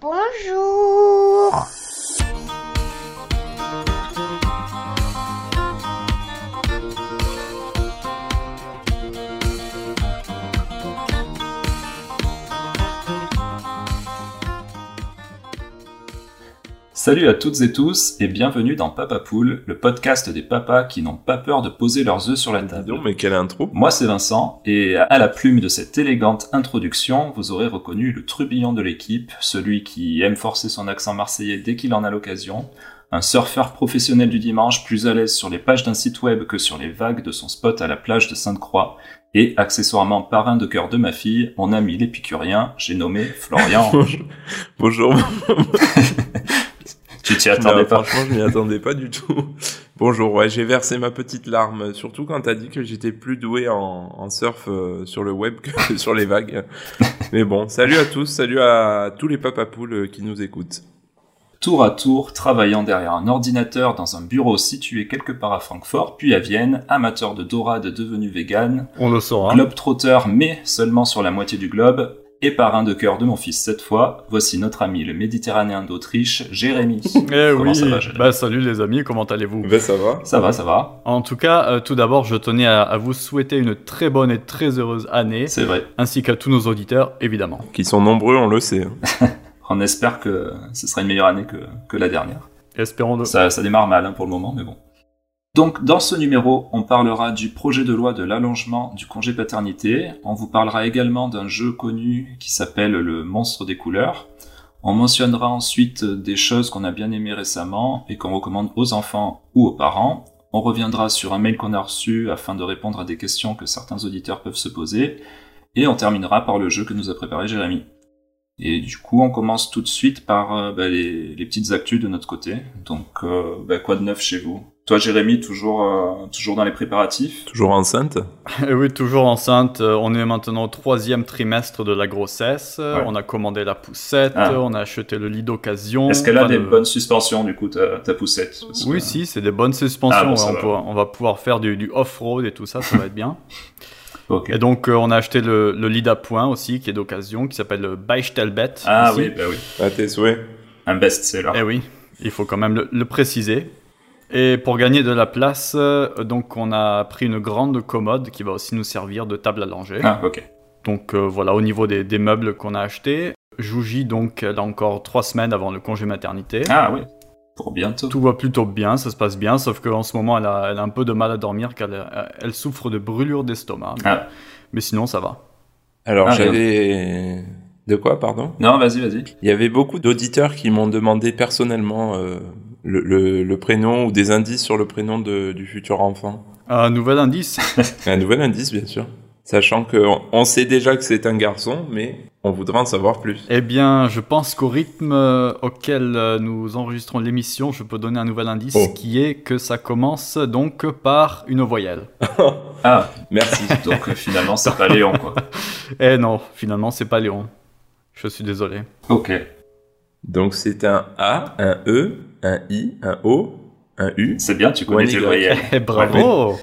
Bonjour Salut à toutes et tous et bienvenue dans Papa Poule, le podcast des papas qui n'ont pas peur de poser leurs œufs sur la table. Non, mais quelle intro Moi c'est Vincent et à la plume de cette élégante introduction, vous aurez reconnu le trubillon de l'équipe, celui qui aime forcer son accent marseillais dès qu'il en a l'occasion, un surfeur professionnel du dimanche plus à l'aise sur les pages d'un site web que sur les vagues de son spot à la plage de Sainte-Croix, et accessoirement parrain de cœur de ma fille, mon ami l'épicurien, j'ai nommé Florian. Bonjour. tu t'y attendais Non, pas Franchement, je m'y attendais pas du tout. Bonjour, ouais, j'ai versé ma petite larme, surtout quand t'as dit que j'étais plus doué en, en surf euh, sur le web que sur les vagues. Mais bon, salut à tous, salut à tous les papapoules euh, qui nous écoutent. tour à tour, travaillant derrière un ordinateur dans un bureau situé quelque part à Francfort, puis à Vienne, amateur de dorade devenu vegan, On le saura. globe-trotteur mais seulement sur la moitié du globe, et parrain de cœur de mon fils cette fois, voici notre ami le méditerranéen d'Autriche, Jérémy. Eh Comment oui, ça va, Jérémy bah salut les amis, comment allez-vous? Ben ça va. Ça va, ça va, En tout cas, euh, tout d'abord, je tenais à, à vous souhaiter une très bonne et très heureuse année, c'est vrai. ainsi qu'à tous nos auditeurs, évidemment. Qui sont nombreux, on le sait. hein. On espère que ce sera une meilleure année que, que la dernière. Espérons de... Ça, ça démarre mal hein, pour le moment, mais bon. Donc, dans ce numéro, on parlera du projet de loi de l'allongement du congé paternité. On vous parlera également d'un jeu connu qui s'appelle le Monstre des couleurs. On mentionnera ensuite des choses qu'on a bien aimées récemment et qu'on recommande aux enfants ou aux parents. On reviendra sur un mail qu'on a reçu afin de répondre à des questions que certains auditeurs peuvent se poser. Et on terminera par le jeu que nous a préparé Jérémy. Et du coup, on commence tout de suite par euh, bah, les, petites actus de notre côté. Donc, euh, bah, quoi de neuf chez vous? Toi, Jérémy, toujours, euh, toujours dans les préparatifs? Toujours enceinte? Eh oui, toujours enceinte, euh, on est maintenant au troisième trimestre de la grossesse, Ouais. on a commandé la poussette, Ah. on a acheté le lit d'occasion. Est-ce qu'elle a Enfin, des de- bonnes suspensions, du coup, ta, ta poussette? Parce Oui, que- si, c'est des bonnes suspensions, Ah, bon, on, va. pourra- on va pouvoir faire du, du off-road et tout ça, ça va être bien. Et donc, euh, on a acheté le, le lit d'appoint aussi, qui est d'occasion, qui s'appelle le Beistellbett. Ah aussi. oui, bah oui. À tes souhaits. Un best-seller. Eh oui, il faut quand même le, le préciser. Et pour gagner de la place, euh, donc on a pris une grande commode qui va aussi nous servir de table à langer. Ah, ok. Donc euh, voilà, au niveau des, des meubles qu'on a achetés, Jouji, donc, elle a encore trois semaines avant le congé maternité. Ah oui, pour bientôt. Tout va plutôt bien, ça se passe bien, sauf qu'en ce moment, elle a, elle a un peu de mal à dormir car elle, elle souffre de brûlure d'estomac. Ah. Mais sinon, ça va. Alors Ah, j'avais... De quoi, pardon? Non, vas-y, vas-y. Il y avait beaucoup d'auditeurs qui m'ont demandé personnellement euh, le, le, le prénom ou des indices sur le prénom de, du futur enfant. Un nouvel indice Un nouvel indice, bien sûr. Sachant qu'on on sait déjà que c'est un garçon, mais on voudrait en savoir plus. Eh bien, je pense qu'au rythme euh, auquel euh, nous enregistrons l'émission, je peux donner un nouvel indice Oh. qui est que ça commence donc par une voyelle. Ah, Merci. donc euh, finalement, c'est pas Léon, quoi. Eh non, finalement, c'est pas Léon. Je suis désolé. Ok. Donc c'est un A, un E, un I, un O, un U. C'est bien, tu connais tes voyelles. Eh bravo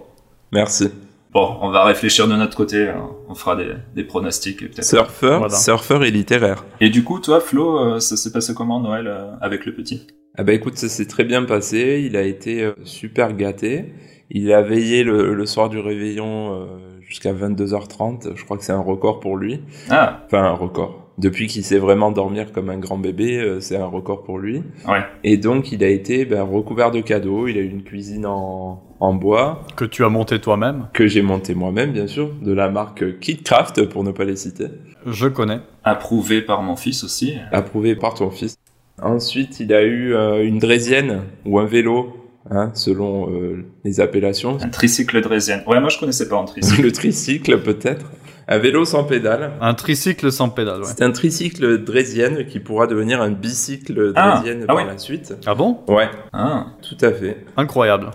Merci. Bon, on va réfléchir de notre côté. hein. On fera des, des pronostics, peut-être. Surfeur, Voilà. surfeur et littéraire. Et du coup, toi, Flo, euh, ça s'est passé comment Noël euh, avec le petit? Ah bah écoute, ça s'est très bien passé. Il a été euh, super gâté. Il a veillé le, le soir du réveillon jusqu'à 22h30. Je crois que c'est un record pour lui. Ah, Enfin, un record. Depuis qu'il sait vraiment dormir comme un grand bébé, euh, c'est un record pour lui. ouais. Et donc, il a été ben, recouvert de cadeaux. Il a eu une cuisine en, en bois Que tu as monté toi-même que j'ai monté moi-même, bien sûr, de la marque Kitcraft, pour ne pas les citer, Je connais. Approuvé par mon fils aussi. approuvé par ton fils. Ensuite, il a eu euh, une draisienne ou un vélo, hein, selon euh, les appellations. Un tricycle draisienne. Ouais, moi je connaissais pas un tricycle. Le tricycle, peut-être. Un vélo sans pédale. Un tricycle sans pédale, ouais. C'est un tricycle draisienne qui pourra devenir un bicycle Ah, draisienne ah par oui. la suite. Ah bon? Ouais, Ah, tout à fait. Incroyable.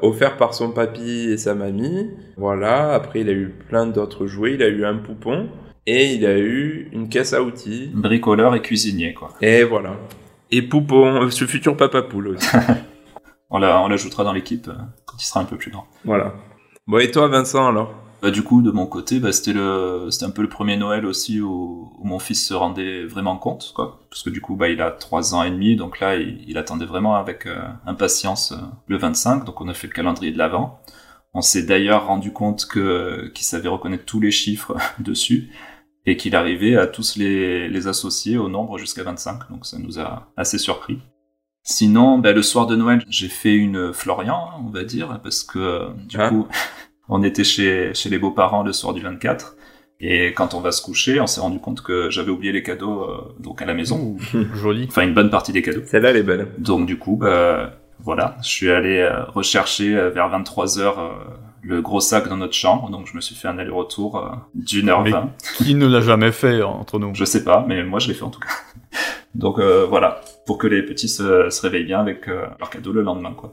offert par son papy et sa mamie. Voilà, après il a eu plein d'autres jouets, il a eu un poupon et il a eu une caisse à outils. bricoleur et cuisinier, quoi. Et voilà. Et poupon, euh, ce futur papa poule aussi. On l'ajoutera dans l'équipe euh, quand il sera un peu plus grand. voilà. Bon et toi Vincent alors? Bah, du coup, de mon côté, bah, c'était le, c'était un peu le premier Noël aussi où, où, mon fils se rendait vraiment compte, quoi. Parce que du coup, bah, il a trois ans et demi, donc là, il, il attendait vraiment avec euh, impatience euh, le 25. Donc, on a fait le calendrier de l'avant. On s'est d'ailleurs rendu compte que qu'il savait reconnaître tous les chiffres dessus et qu'il arrivait à tous les, les associer au nombre jusqu'à 25. Donc, ça nous a assez surpris. Sinon, bah, le soir de Noël, j'ai fait une Florian, on va dire, parce que du ah. coup. on était chez, chez les beaux-parents le soir du 24. Et quand on va se coucher, on s'est rendu compte que j'avais oublié les cadeaux euh, donc à la maison. Joli. Enfin, une bonne partie des cadeaux. Celle-là, elle est belle. Donc du coup, bah, voilà, je suis allé euh, rechercher euh, vers 23 h le gros sac dans notre chambre. Donc je me suis fait un aller-retour d'une heure vingt. Qui ne l'a jamais fait entre nous? Je sais pas, mais moi je l'ai fait en tout cas. donc voilà, pour que les petits se, se réveillent bien avec leurs cadeaux le lendemain, quoi.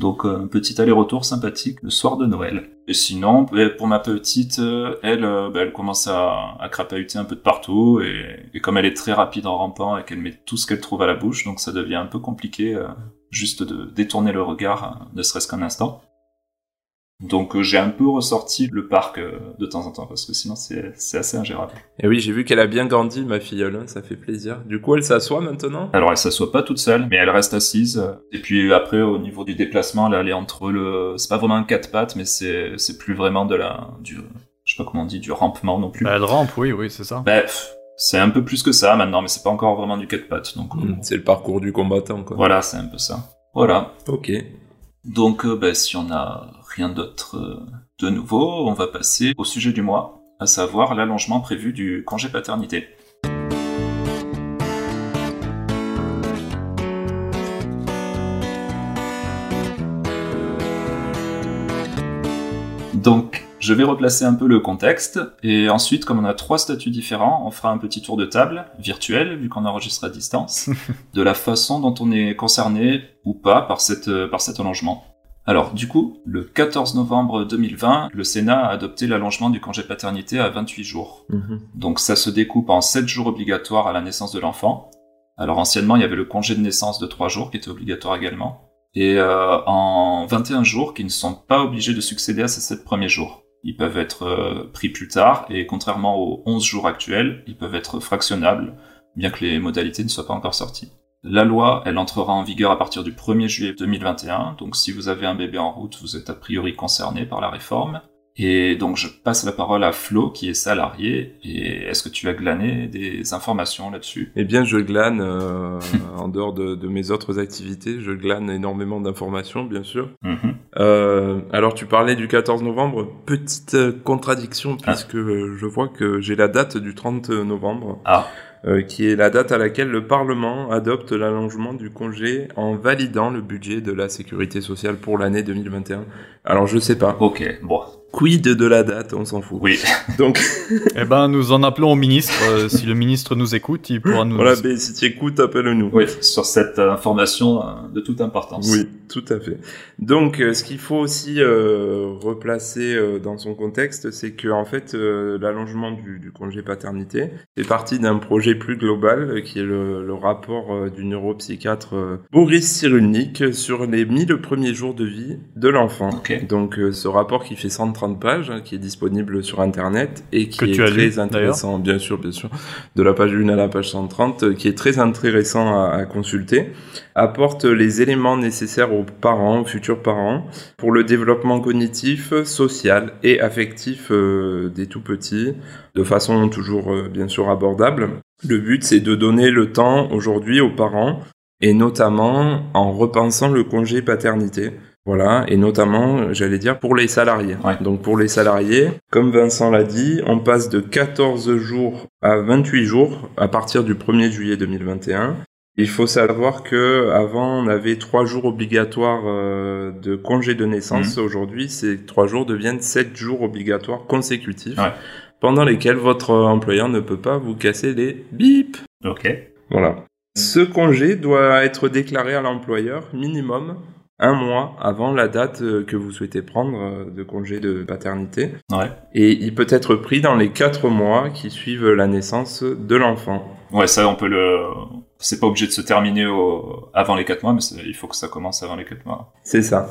Donc un petit aller-retour sympathique le soir de Noël. Et sinon, pour ma petite, euh, elle, euh, bah, elle commence à, à crapahuter un peu de partout et, comme elle est très rapide en rampant et qu'elle met tout ce qu'elle trouve à la bouche, donc ça devient un peu compliqué euh, juste de détourner le regard, ne serait-ce qu'un instant. Donc euh, j'ai un peu ressorti le parc euh, de temps en temps parce que sinon c'est assez ingérable. Et oui, j'ai vu qu'elle a bien grandi ma filleule, hein, ça fait plaisir. Du coup, elle s'assoit maintenant? Alors elle s'assoit pas toute seule, mais elle reste assise. Et puis après au niveau du déplacement, là, elle est entre le c'est pas vraiment un quatre pattes mais c'est c'est plus vraiment de la du je sais pas comment on dit du rampement non plus. Bah, elle rampe, oui, oui, c'est ça. Bah, c'est un peu plus que ça maintenant, mais c'est pas encore vraiment du quatre pattes. Donc mmh, c'est le parcours du combattant quoi. Voilà, c'est un peu ça. Voilà. OK. Donc bah, si on a rien d'autre euh, de nouveau, on va passer au sujet du mois, à savoir l'allongement prévu du congé paternité. Donc, je vais replacer un peu le contexte, et ensuite, comme on a trois statuts différents, on fera un petit tour de table, virtuel, vu qu'on enregistre à distance, de la façon dont on est concerné ou pas par, cette, par cet allongement. Alors, du coup, le 14 novembre 2020, le Sénat a adopté l'allongement du congé paternité à 28 jours. Mhm. Donc, ça se découpe en 7 jours obligatoires à la naissance de l'enfant. Alors, anciennement, il y avait le congé de naissance de 3 jours qui était obligatoire également. Et euh, en 21 jours qui ne sont pas obligés de succéder à ces 7 premiers jours. Ils peuvent être euh, pris plus tard et contrairement aux 11 jours actuels, ils peuvent être fractionnables, bien que les modalités ne soient pas encore sorties. La loi, elle entrera en vigueur à partir du 1er juillet 2021, donc si vous avez un bébé en route, vous êtes a priori concerné par la réforme. Et donc je passe la parole à Flo qui est salarié. Et est-ce que tu as glané des informations là-dessus? Eh bien, je glane euh, en dehors de, mes autres activités. Je glane énormément d'informations, bien sûr. Mhm. euh, alors, tu parlais du 14 novembre. Petite euh, contradiction ah. puisque je vois que j'ai la date du 30 novembre. Ah. Euh, qui est la date à laquelle le Parlement adopte l'allongement du congé en validant le budget de la sécurité sociale pour l'année 2021. Alors je sais pas. Ok, bon, Quid de la date On s'en fout. Oui. Donc. eh ben, nous en appelons au ministre. Euh, si le ministre nous écoute, il pourra nous. Voilà, mais si tu écoutes, appelle-nous. Oui, sur cette information euh, de toute importance. Oui, tout à fait. Donc, euh, ce qu'il faut aussi replacer dans son contexte, c'est que en fait, l'allongement du, congé paternité fait partie d'un projet plus global, qui est le, rapport du neuropsychiatre Boris Cyrulnik sur les 1000 premiers jours de vie de l'enfant. Donc, ce rapport qui fait 130 30 pages hein, qui est disponible sur internet et qui est très intéressant, bien sûr, bien sûr, de la page 1 à la page 130, euh, qui est très intéressant à, consulter, apporte les éléments nécessaires aux parents, aux futurs parents, pour le développement cognitif, social et affectif euh, des tout petits, de façon toujours euh, bien sûr abordable. Le but, c'est de donner le temps aujourd'hui aux parents et notamment en repensant le congé paternité voilà, et notamment, j'allais dire, pour les salariés. Donc pour les salariés, comme Vincent l'a dit, on passe de 14 jours à 28 jours à partir du 1er juillet 2021. Il faut savoir que avant on avait trois jours obligatoires euh, de congé de naissance. Mmh. Aujourd'hui, ces trois jours deviennent sept jours obligatoires consécutifs, pendant lesquels votre employeur ne peut pas vous casser les bips. Ok. Voilà. Ce congé doit être déclaré à l'employeur minimum un mois avant la date euh, que vous souhaitez prendre euh, de congé de paternité. Ouais. Et il peut être pris dans les quatre mois qui suivent la naissance de l'enfant. Ouais, ça, on peut le. C'est pas obligé de se terminer au... avant les quatre mois, mais il faut que ça commence avant les quatre mois. C'est ça.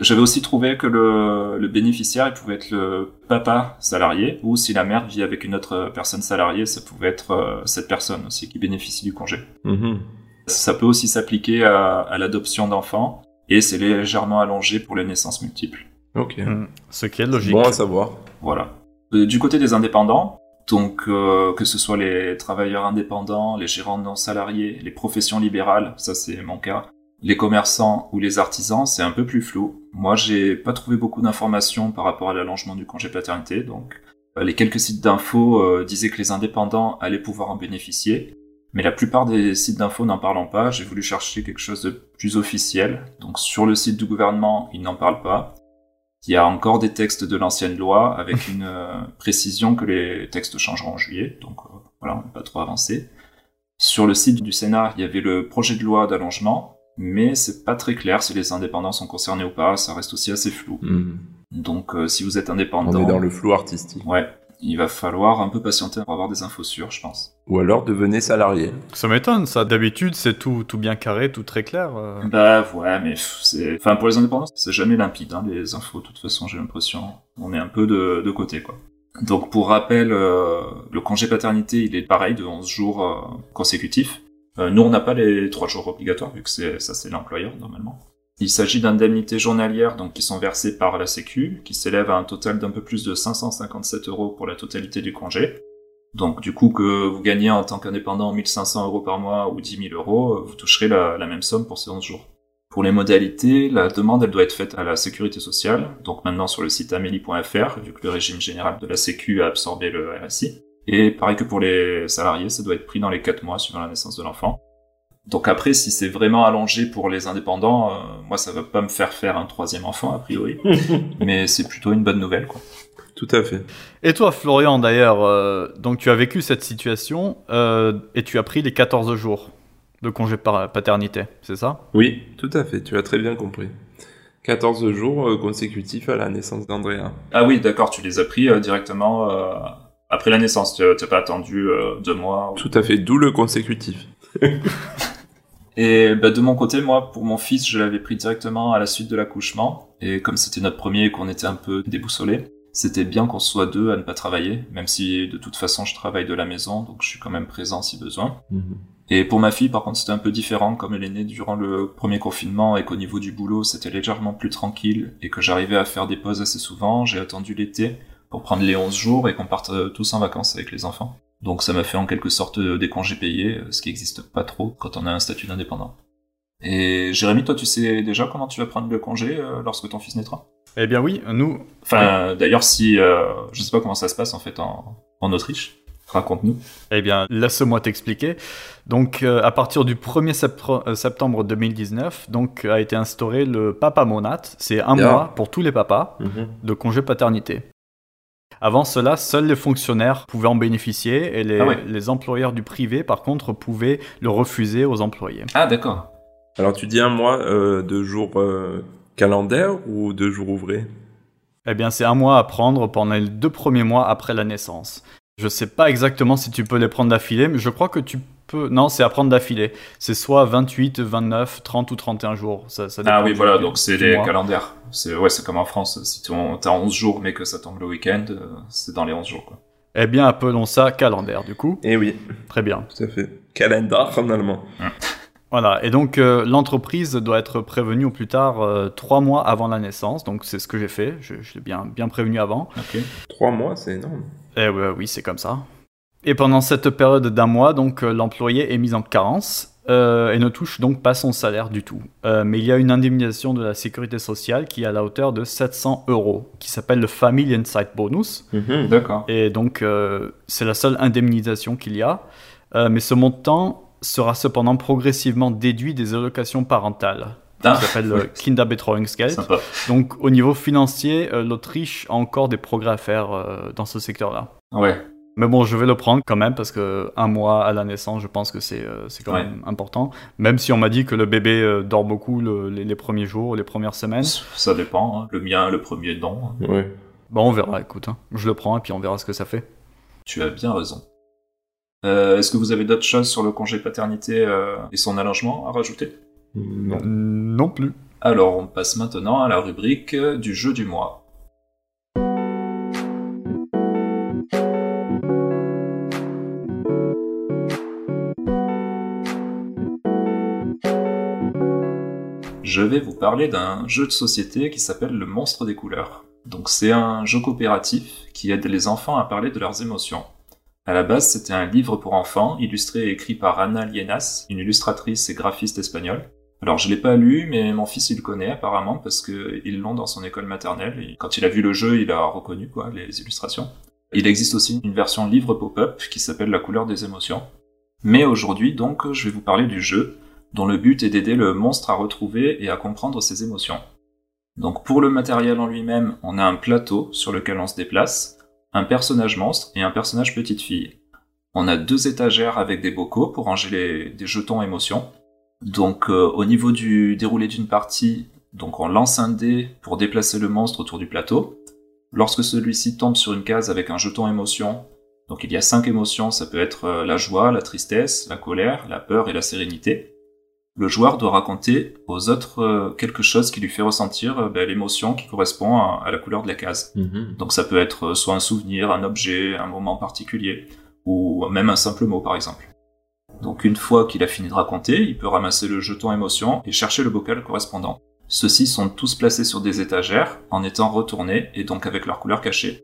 J'avais aussi trouvé que le, le bénéficiaire il pouvait être le papa salarié ou si la mère vit avec une autre personne salariée, ça pouvait être euh, cette personne aussi qui bénéficie du congé. Mhm. Ça peut aussi s'appliquer à, à l'adoption d'enfants et c'est légèrement allongé pour les naissances multiples. Ok. Hmm. Ce qui est logique. Bon à savoir. Voilà. Euh, Du côté des indépendants, donc euh, que ce soit les travailleurs indépendants, les gérants non salariés, les professions libérales, ça c'est mon cas, les commerçants ou les artisans, c'est un peu plus flou. Moi, j'ai pas trouvé beaucoup d'informations par rapport à l'allongement du congé paternité, donc euh, les quelques sites d'infos euh, disaient que les indépendants allaient pouvoir en bénéficier, mais la plupart des sites d'infos n'en parlant pas. J'ai voulu chercher quelque chose de plus officiel. Donc sur le site du gouvernement, ils n'en parlent pas. Il y a encore des textes de l'ancienne loi avec une euh, précision que les textes changeront en juillet. Donc euh, voilà, on n'est pas trop avancé. Sur le site du Sénat, il y avait le projet de loi d'allongement, mais c'est pas très clair si les indépendants sont concernés ou pas. Ça reste aussi assez flou. Mhm. Donc euh, si vous êtes On indépendant, est dans le flou artistique. ouais, il va falloir un peu patienter pour avoir des infos sûres, je pense. Ou alors devenez salarié. Ça m'étonne, ça. D'habitude, c'est tout, tout bien carré, tout très clair. euh. Bah ouais, mais pff, c'est, enfin pour les indépendants, c'est jamais limpide, hein, les infos. De toute façon, j'ai l'impression, on est un peu de, de côté, quoi. Donc pour rappel, euh, le congé paternité, il est pareil de 11 jours euh, consécutifs. Euh, nous, on n'a pas les 3 jours obligatoires, vu que c'est ça, c'est l'employeur normalement. Il s'agit d'indemnités journalières, donc qui sont versées par la Sécu, qui s'élèvent à un total d'un peu plus de 557 euros pour la totalité du congé. Donc du coup que vous gagnez en tant qu'indépendant 1500 euros par mois ou 10 000 euros, vous toucherez la, la même somme pour ces 11 jours. Pour les modalités, la demande elle doit être faite à la sécurité sociale, donc maintenant sur le site amélie.fr, vu que le régime général de la Sécu a absorbé le RSI. Et pareil que pour les salariés, ça doit être pris dans les 4 mois suivant la naissance de l'enfant. Donc après, si c'est vraiment allongé pour les indépendants, euh, moi ça va pas me faire faire un troisième enfant a priori, mais c'est plutôt une bonne nouvelle quoi. Tout à fait. Et toi, Florian, d'ailleurs, euh, donc tu as vécu cette situation euh, et tu as pris les 14 jours de congé par paternité, c'est ça? Oui, tout à fait. Tu as très bien compris. 14 jours euh, consécutifs à la naissance d'Andrea. Ah oui, d'accord, tu les as pris euh, directement euh, après la naissance, tu n'as pas attendu euh, deux mois. ou- Tout à fait. D'où le consécutif. Et bah, de mon côté, moi, pour mon fils, je l'avais pris directement à la suite de l'accouchement. Et comme c'était notre premier et qu'on était un peu déboussolés, c'était bien qu'on soit deux à ne pas travailler, même si de toute façon je travaille de la maison, donc je suis quand même présent si besoin. Et pour ma fille, par contre, c'était un peu différent, comme elle est née durant le premier confinement et qu'au niveau du boulot, c'était légèrement plus tranquille et que j'arrivais à faire des pauses assez souvent. J'ai attendu l'été pour prendre les 11 jours et qu'on parte euh, tous en vacances avec les enfants. Donc ça m'a fait en quelque sorte euh, des congés payés, euh, ce qui n'existe pas trop quand on a un statut d'indépendant. Et Jérémy, toi, tu sais déjà comment tu vas prendre le congé euh, lorsque ton fils naîtra? Eh bien oui, nous, Enfin, d'ailleurs, si euh, je sais pas comment ça se passe en fait en, en Autriche, raconte-nous. Eh bien, laisse-moi t'expliquer. Donc, euh, à partir du 1er septre- euh, septembre 2019, donc, a été instauré le Papa Monat. C'est un mois pour tous les papas de congé paternité. Avant cela, seuls les fonctionnaires pouvaient en bénéficier et les, Ah ouais. les employeurs du privé, par contre, pouvaient le refuser aux employés. Ah d'accord. Alors tu dis un mois euh, de jours euh, calendaires ou de jours ouvrés? Eh bien, c'est un mois à prendre pendant les deux premiers mois après la naissance. Je sais pas exactement si tu peux les prendre d'affilée, mais je crois que tu Non, c'est à prendre d'affilée. C'est soit 28, 29, 30 ou 31 jours. Ça, ça dépend Ah oui, voilà, du- donc c'est les mois. calendaires. C'est ouais, c'est comme en France. Si ton- t'as 11 jours mais que ça tombe le week-end, euh, c'est dans les 11 jours quoi. Eh bien, appelons ça calendaire, du coup. Eh oui, Très bien. tout à fait. Calendar en allemand. Voilà, et donc euh, l'entreprise doit être prévenue au plus tard euh, trois mois avant la naissance. Donc c'est ce que j'ai fait. Je, je l'ai bien, bien prévenu avant. Ok. Trois mois, c'est énorme. Eh ouais, oui, c'est comme ça. Et pendant cette période d'un mois, donc euh, l'employé est mis en carence euh, et ne touche donc pas son salaire du tout. Euh, mais il y a une indemnisation de la sécurité sociale qui est à la hauteur de 700 euros, qui s'appelle le Family Insight Bonus. D'accord. Et donc euh, c'est la seule indemnisation qu'il y a. Euh, mais ce montant sera cependant progressivement déduit des allocations parentales. Ah, Ça s'appelle le Kinderbetreuungsgeld. Donc au niveau financier, euh, l'Autriche a encore des progrès à faire euh, dans ce secteur-là. Ouais. Mais bon, je vais le prendre quand même parce que un mois à la naissance, je pense que c'est euh, c'est quand Ouais. même important. Même si on m'a dit que le bébé euh, dort beaucoup le- les, les premiers jours, les premières semaines. Ça dépend. hein. Le mien, le premier non. Ouais. Bon, on verra. Écoute, hein. je le prends et puis on verra ce que ça fait. Tu as bien raison. Euh, Est-ce que vous avez d'autres choses sur le congé paternité euh, et son allongement à rajouter? Non. Non plus. Alors, on passe maintenant à la rubrique du jeu du mois. Je vais vous parler d'un jeu de société qui s'appelle Le Monstre des couleurs. Donc c'est un jeu coopératif qui aide les enfants à parler de leurs émotions. À la base, c'était un livre pour enfants, illustré et écrit par Ana Lienas, une illustratrice et graphiste espagnole. Alors je l'ai pas lu, mais mon fils il le connaît apparemment parce qu'ils l'ont dans son école maternelle. Et quand il a vu le jeu, il a reconnu quoi les illustrations. Il existe aussi une version livre pop-up qui s'appelle La couleur des émotions. Mais aujourd'hui donc, je vais vous parler du jeu, dont le but est d'aider le monstre à retrouver et à comprendre ses émotions. Donc pour le matériel en lui-même, on a un plateau sur lequel on se déplace, un personnage monstre et un personnage petite fille. On a deux étagères avec des bocaux pour ranger les, des jetons émotions. Donc euh, au niveau du déroulé d'une partie, donc on lance un dé pour déplacer le monstre autour du plateau. Lorsque celui-ci tombe sur une case avec un jeton émotion, donc il y a cinq émotions, ça peut être euh, la joie, la tristesse, la colère, la peur et la sérénité. Le joueur doit raconter aux autres euh, quelque chose qui lui fait ressentir ben, l'émotion qui correspond à, la couleur de la case. Mhm. Donc ça peut être soit un souvenir, un objet, un moment particulier, ou même un simple mot par exemple. Donc une fois qu'il a fini de raconter, il peut ramasser le jeton émotion et chercher le bocal correspondant. Ceux-ci sont tous placés sur des étagères en étant retournés et donc avec leur couleur cachée.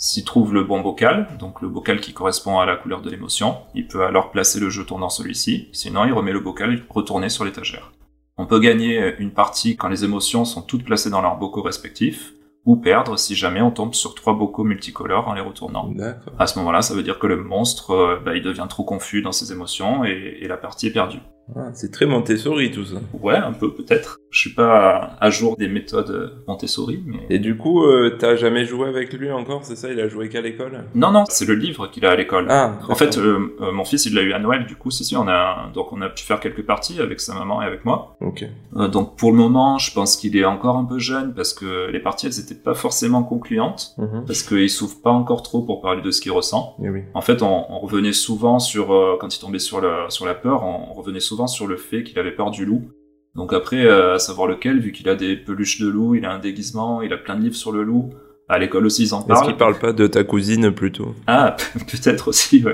S'il trouve le bon bocal, donc le bocal qui correspond à la couleur de l'émotion, il peut alors placer le jeton dans celui-ci, sinon il remet le bocal retourné sur l'étagère. On peut gagner une partie quand les émotions sont toutes placées dans leurs bocaux respectifs, ou perdre si jamais on tombe sur trois bocaux multicolores en les retournant. À ce moment-là, ça veut dire que le monstre, euh, bah, il devient trop confus dans ses émotions et, et la partie est perdue. Ah, c'est très Montessori tout ça. Ouais, un peu peut-être. Je suis pas à jour des méthodes Montessori, mais... Et du coup, euh, t'as jamais joué avec lui encore, c'est ça? Il a joué qu'à l'école? Non, non, c'est le livre qu'il a à l'école. Ah, en fait, euh, euh, mon fils, il l'a eu à Noël, du coup, si, si, on a... Donc on a pu faire quelques parties avec sa maman et avec moi. Ok. Euh, donc pour le moment, je pense qu'il est encore un peu jeune, parce que les parties, elles étaient pas forcément concluantes, Mhm. parce qu'il s'ouvre pas encore trop pour parler de ce qu'il ressent. Eh oui. En fait, on, on revenait souvent sur, euh, quand il tombait sur la, sur la peur, on, on revenait souvent sur le fait qu'il avait peur du loup. Donc après, euh, à savoir lequel, vu qu'il a des peluches de loup, il a un déguisement, il a plein de livres sur le loup. À l'école aussi, ils en Est-ce parlent. qu'il parle pas de ta cousine plutôt? Ah, peut-être aussi, ouais.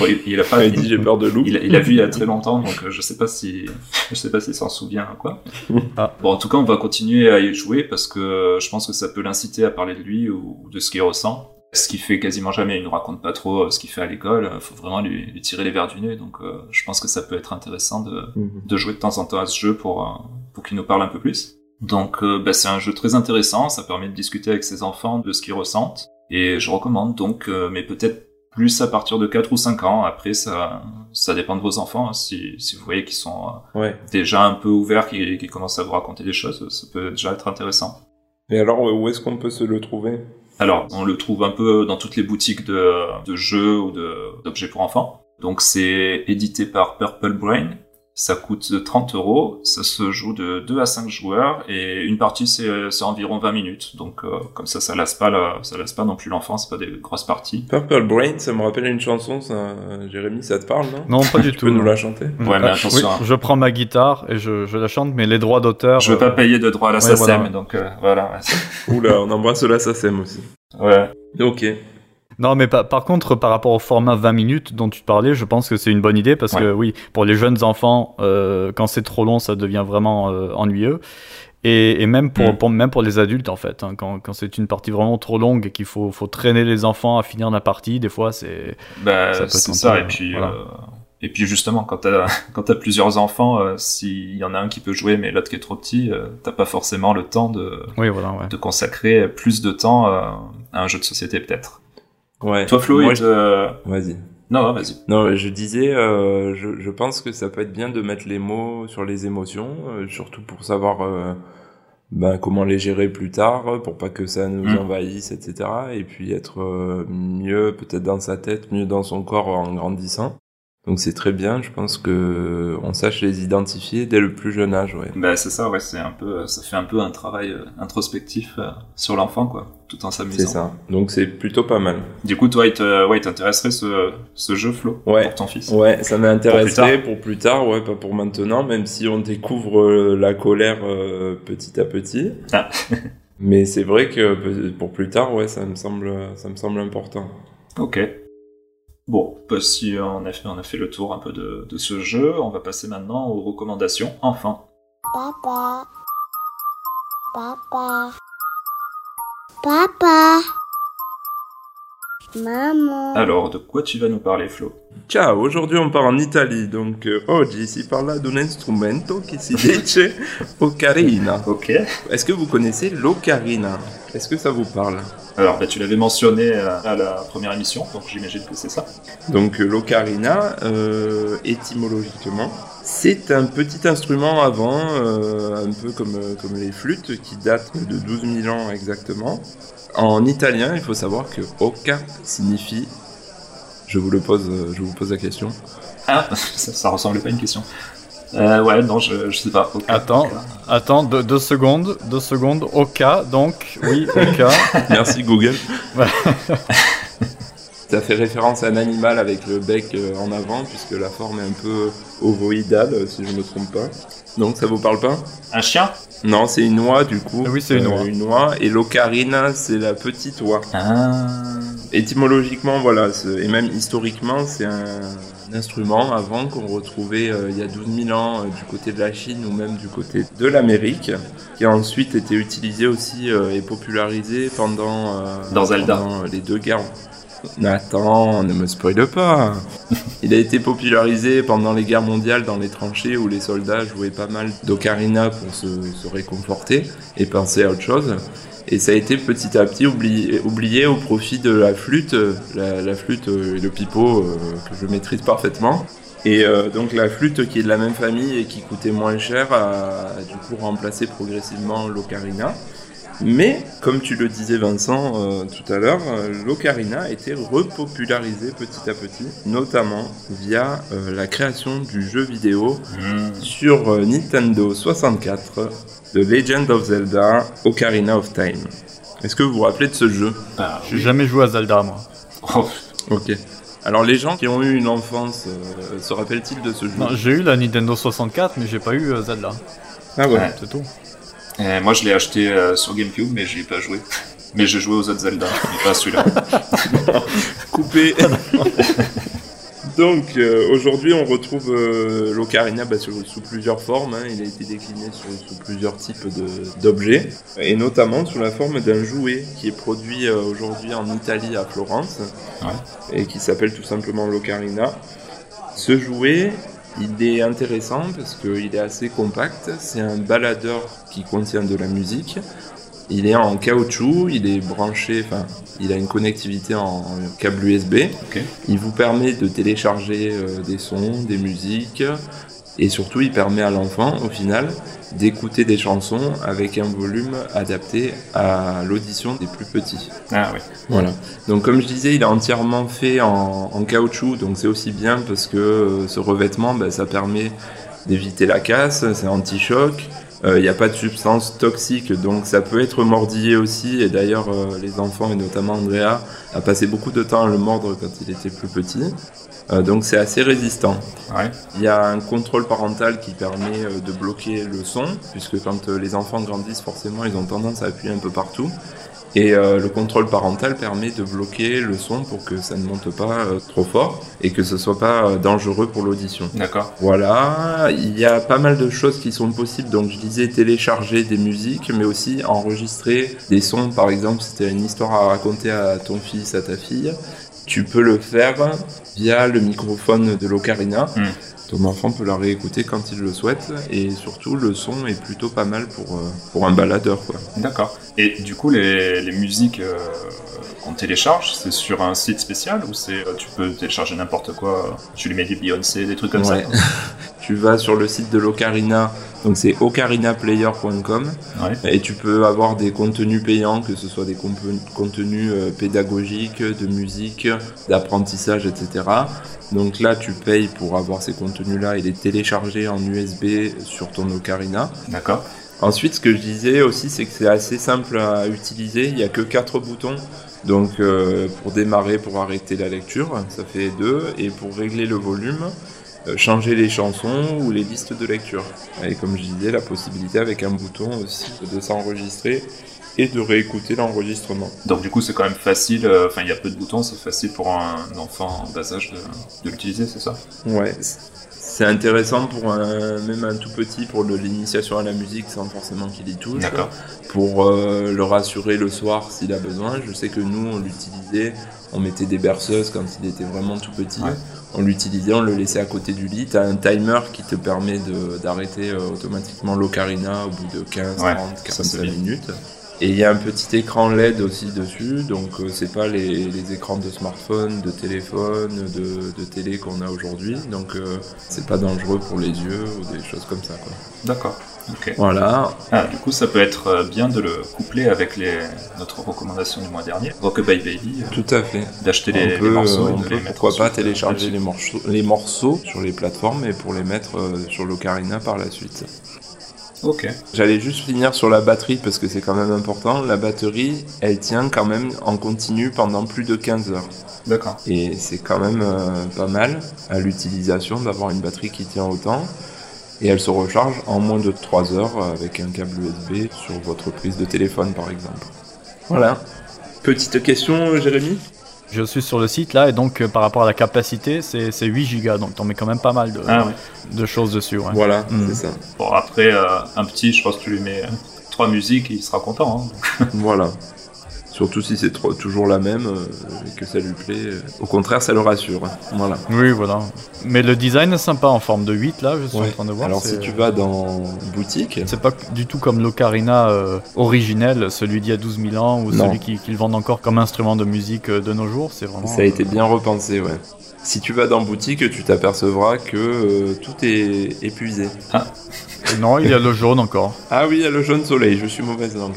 Bon, il, il a pas... Il dit j'ai peur de loup. il, a- il a vu il y a très longtemps, donc euh, je sais pas si, je sais pas s'il s'en souvient ou quoi. Ah. Bon, en tout cas, on va continuer à y jouer parce que euh, je pense que ça peut l'inciter à parler de lui ou de ce qu'il ressent. Ce qu'il fait quasiment jamais, il nous raconte pas trop euh, ce qu'il fait à l'école. euh, Faut vraiment lui, lui tirer les verres du nez, donc euh, je pense que ça peut être intéressant de, Mhm. de jouer de temps en temps à ce jeu pour, pour qu'il nous parle un peu plus. Donc euh, bah, c'est un jeu très intéressant, ça permet de discuter avec ses enfants de ce qu'ils ressentent. Et je recommande donc, euh, mais peut-être plus à partir de 4 ou 5 ans. Après, ça, ça dépend de vos enfants. hein. Si, si vous voyez qu'ils sont euh, Ouais. déjà un peu ouverts, qu'ils commencent à vous raconter des choses, ça peut déjà être intéressant. Et alors, où est-ce qu'on peut se le trouver? Alors, on le trouve un peu dans toutes les boutiques de, jeux ou d'objets pour enfants. Donc, c'est édité par Purple Brain. Ça coûte 30 euros. Ça se joue de 2 à 5 joueurs et une partie c'est environ 20 minutes. Donc, euh, comme ça, ça lasse pas, la- ça lasse pas non plus l'enfant. C'est pas des grosses parties. Purple Brain, ça me rappelle une chanson, ça. Jérémy, ça te parle, non? Non, pas du Tu tout. peux nous la chanter? Ouais, mais Ah, attention, oui, hein. je prends ma guitare et je, je la chante, mais les droits d'auteur. Je veux pas euh, payer de droit à la ouais, SACEM, voilà. donc euh, voilà. Oula, on embrasse la SACEM aussi. Ouais. Ok. Non, mais par, par contre, par rapport au format 20 minutes dont tu parlais, je pense que c'est une bonne idée parce que oui, pour les jeunes enfants, euh, quand c'est trop long, ça devient vraiment euh, ennuyeux. Et, et même, pour, Mm. pour- même pour les adultes, en fait, hein, quand, quand c'est une partie vraiment trop longue et qu'il faut, faut traîner les enfants à finir la partie, des fois, c'est. Bah, Ça c'est ça. Et puis, voilà. euh, et puis justement, quand t'as quand plusieurs enfants, euh, s'il y en a un qui peut jouer mais l'autre qui est trop petit, euh, t'as pas forcément le temps de Oui, voilà, ouais. de consacrer plus de temps à un jeu de société peut-être. Ouais. Toi, Flo, Moi, je- te... Vas-y. non, non, vas-y. Non, je disais, euh, je, je pense que ça peut être bien de mettre les mots sur les émotions, euh, surtout pour savoir euh, ben, comment les gérer plus tard, pour pas que ça nous Mm. envahisse, etc. Et puis être euh, mieux peut-être dans sa tête, mieux dans son corps en grandissant. Donc c'est très bien, je pense que on sache les identifier dès le plus jeune âge, ouais. Bah c'est ça, ouais, c'est un peu, ça fait un peu un travail euh, introspectif euh, sur l'enfant, quoi, tout en s'amusant. C'est ça. Donc c'est plutôt pas mal. Du coup, toi, il te, ouais, t'intéresserait ce, ce jeu, Flo, Ouais. pour ton fils? Ouais, ça m'intéresserait Pour pour plus tard, ouais, pas pour maintenant, même si on découvre euh, la colère euh, petit à petit. Ah. Mais c'est vrai que pour plus tard, ouais, ça me semble, ça me semble important. Ok. Bon, si on a fait, on a fait le tour un peu de, de ce jeu, on va passer maintenant aux recommandations. Enfin, Papa. Papa. Papa. Maman. alors, de quoi tu vas nous parler, Flo? Ciao, aujourd'hui on part en Italie, donc euh, oggi si parla di un strumento che si dice ocarina. Ok. Est-ce que vous connaissez l'ocarina? Est-ce que ça vous parle? Alors, bah, tu l'avais mentionné euh, à la première émission, donc j'imagine que c'est ça. Donc euh, l'ocarina, euh, étymologiquement, c'est un petit instrument avant, euh, un peu comme, euh, comme les flûtes, qui date de 12 000 ans exactement. En italien, il faut savoir que oca signifie... Je vous le pose, euh, je vous pose la question. Ah, ça, ça ressemblait pas à une question. Euh, ouais, non, je, je sais pas. Attends, attends, deux, deux secondes, deux secondes. Cas, donc, oui, cas. Merci Google. Ça fait référence à un animal avec le bec euh, en avant, puisque la forme est un peu ovoïdale, euh, si je ne me trompe pas. Donc ça vous parle pas? Un chien? Non, c'est une oie du coup. Oui, c'est une oie. une oie. Et l'ocarina, c'est la petite oie. Ah. Étymologiquement, voilà, et même historiquement, c'est un, un instrument avant qu'on retrouvait euh, il y a 12 000 ans euh, du côté de la Chine ou même du côté de l'Amérique, qui a ensuite été utilisé aussi euh, et popularisé pendant, euh, Dans Zelda. pendant les deux guerres. Attends, ne me spoile pas. Il a été popularisé pendant les guerres mondiales dans les tranchées où les soldats jouaient pas mal d'ocarina pour se, réconforter et penser à autre chose. Et ça a été petit à petit oublié, au profit de la flûte, la, flûte et le pipeau euh, que je maîtrise parfaitement. Et euh, donc la flûte qui est de la même famille et qui coûtait moins cher a du coup remplacé progressivement l'ocarina. Mais, comme tu le disais Vincent euh, tout à l'heure, euh, l'ocarina a été repopularisé petit à petit, notamment via euh, la création du jeu vidéo Hmm. sur euh, Nintendo 64, The Legend of Zelda Ocarina of Time. Est-ce que vous vous rappelez de ce jeu? Ah, J'ai jamais joué à Zelda, moi. oh, Ok. Alors les gens qui ont eu une enfance euh, se rappellent-ils de ce jeu? J'ai eu la Nintendo 64, mais j'ai pas eu euh, Zelda. Ah ouais. Ouais. C'est tout. Et moi, je l'ai acheté euh, sur GameCube, mais j'y ai pas joué. Mais j'ai joué aux autres Zelda, mais pas à celui-là. coupé. Donc euh, aujourd'hui on retrouve euh, l'ocarina bah, sous plusieurs formes, hein. il a été décliné sous plusieurs types d'objets, et notamment sous la forme d'un jouet qui est produit euh, aujourd'hui en Italie à Florence, Ouais. et qui s'appelle tout simplement l'ocarina. Ce jouet, il est intéressant parce qu'il est assez compact, c'est un baladeur qui contient de la musique, il est en caoutchouc, il est branché, enfin, il a une connectivité en câble USB. Il vous permet de télécharger euh, des sons, des musiques, et surtout, il permet à l'enfant, au final, d'écouter des chansons avec un volume adapté à l'audition des plus petits. Ah oui. Voilà. Donc comme je disais, il est entièrement fait en, en caoutchouc, donc c'est aussi bien parce que euh, ce revêtement, ben, ça permet d'éviter la casse, c'est anti-choc. Euh, Il n'y a pas de substance toxique, donc ça peut être mordillé aussi. Et d'ailleurs, euh, les enfants, et notamment Andrea, a passé beaucoup de temps à le mordre quand il était plus petit. Euh, donc c'est assez résistant. Ouais. Il y a un contrôle parental qui permet euh, de bloquer le son, puisque quand euh, les enfants grandissent, forcément, ils ont tendance à appuyer un peu partout. Et euh, le contrôle parental permet de bloquer le son pour que ça ne monte pas euh, trop fort et que ce soit pas euh, dangereux pour l'audition. D'accord. Voilà, il y a pas mal de choses qui sont possibles. Donc je disais télécharger des musiques, mais aussi enregistrer des sons. Par exemple, si tu as une histoire à raconter à ton fils, à ta fille, tu peux le faire via le microphone de l'ocarina. Hmm. Ton enfant peut la réécouter quand il le souhaite. Et surtout, le son est plutôt pas mal pour, euh, pour un baladeur. D'accord. Et du coup, les, les musiques euh, qu'on télécharge, c'est sur un site spécial ou c'est euh, tu peux télécharger n'importe quoi Tu lui mets des Beyoncé, des trucs comme Ouais. ça tu vas sur le site de l'Ocarina, donc c'est ocarinaplayer.com, Ouais. et tu peux avoir des contenus payants, que ce soit des contenus euh, pédagogiques, de musique, d'apprentissage, etc. Donc là, tu payes pour avoir ces contenus-là et les télécharger en USB sur ton Ocarina. D'accord. Ensuite, ce que je disais aussi, c'est que c'est assez simple à utiliser. Il n'y a que quatre boutons. Donc, euh, pour démarrer, pour arrêter la lecture, ça fait deux. Et pour régler le volume, changer les chansons ou les listes de lecture. Et comme je disais, la possibilité avec un bouton aussi de s'enregistrer et de réécouter l'enregistrement. Donc du coup, c'est quand même facile. euh, Enfin, il y a peu de boutons, c'est facile pour un enfant en bas âge de, de l'utiliser, c'est ça? Ouais, c'est intéressant pour un, même un tout petit pour l'initiation à la musique sans forcément qu'il y touche. D'accord. Pour euh, le rassurer le soir s'il a besoin. Je sais que nous, on l'utilisait, on mettait des berceuses quand il était vraiment tout petit. Ouais. On l'utilisait, on le laissait à côté du lit. T'as un timer qui te permet d'arrêter euh, automatiquement l'ocarina au bout de 15, Ouais, 30, ça, c'est 45 bien. Et il y a un petit écran LED aussi dessus, donc euh, c'est pas les, les écrans de smartphone, de téléphone, de, de télé qu'on a aujourd'hui, donc euh, c'est pas dangereux pour les yeux ou des choses comme ça. D'accord. Ok. Voilà, Ah, du coup, ça peut être euh, bien de le coupler avec les, notre recommandation du mois dernier, Rockabye Baby, euh, tout à fait. d'acheter les, on les morceaux et de peut les mettre pourquoi pas euh, télécharger les morceaux, les morceaux sur les plateformes et pour les mettre euh, sur l'Ocarina par la suite. Ok. J'allais juste finir sur la batterie parce que c'est quand même important. La batterie, elle tient quand même en continu pendant plus de 15 heures. D'accord. Et c'est quand même euh, pas mal à l'utilisation d'avoir une batterie qui tient autant. Et elle se recharge en moins de 3 heures avec un câble USB sur votre prise de téléphone par exemple. Voilà. Petite question, Jérémy? Je suis sur le site là et donc euh, par rapport à la capacité, c'est c'est 8 gigas donc t'en mets quand même pas mal de, Ah ouais. de choses dessus. ouais. Voilà, Mm. c'est ça. Bon, après, euh, un petit, je pense que tu lui mets trois musiques et il sera content. Hein. Voilà. Surtout si c'est toujours la même euh, et que ça lui plaît. euh, Au contraire, ça le rassure. Voilà. Oui, voilà. Mais le design est sympa en forme de 8 là, je suis en train de voir. Alors si tu vas dans boutique, C'est pas du tout comme l'Ocarina euh, originel, celui d'il y a 12 000 ans, ou Non. celui qui- qu'ils vendent encore comme instrument de musique euh, de nos jours. C'est vraiment. ça a été bien repensé, ouais. Si tu vas dans boutique, tu t'apercevras que euh, tout est épuisé. euh, Non, il y a le jaune encore. Ah oui, il y a le jaune soleil, je suis mauvaise langue.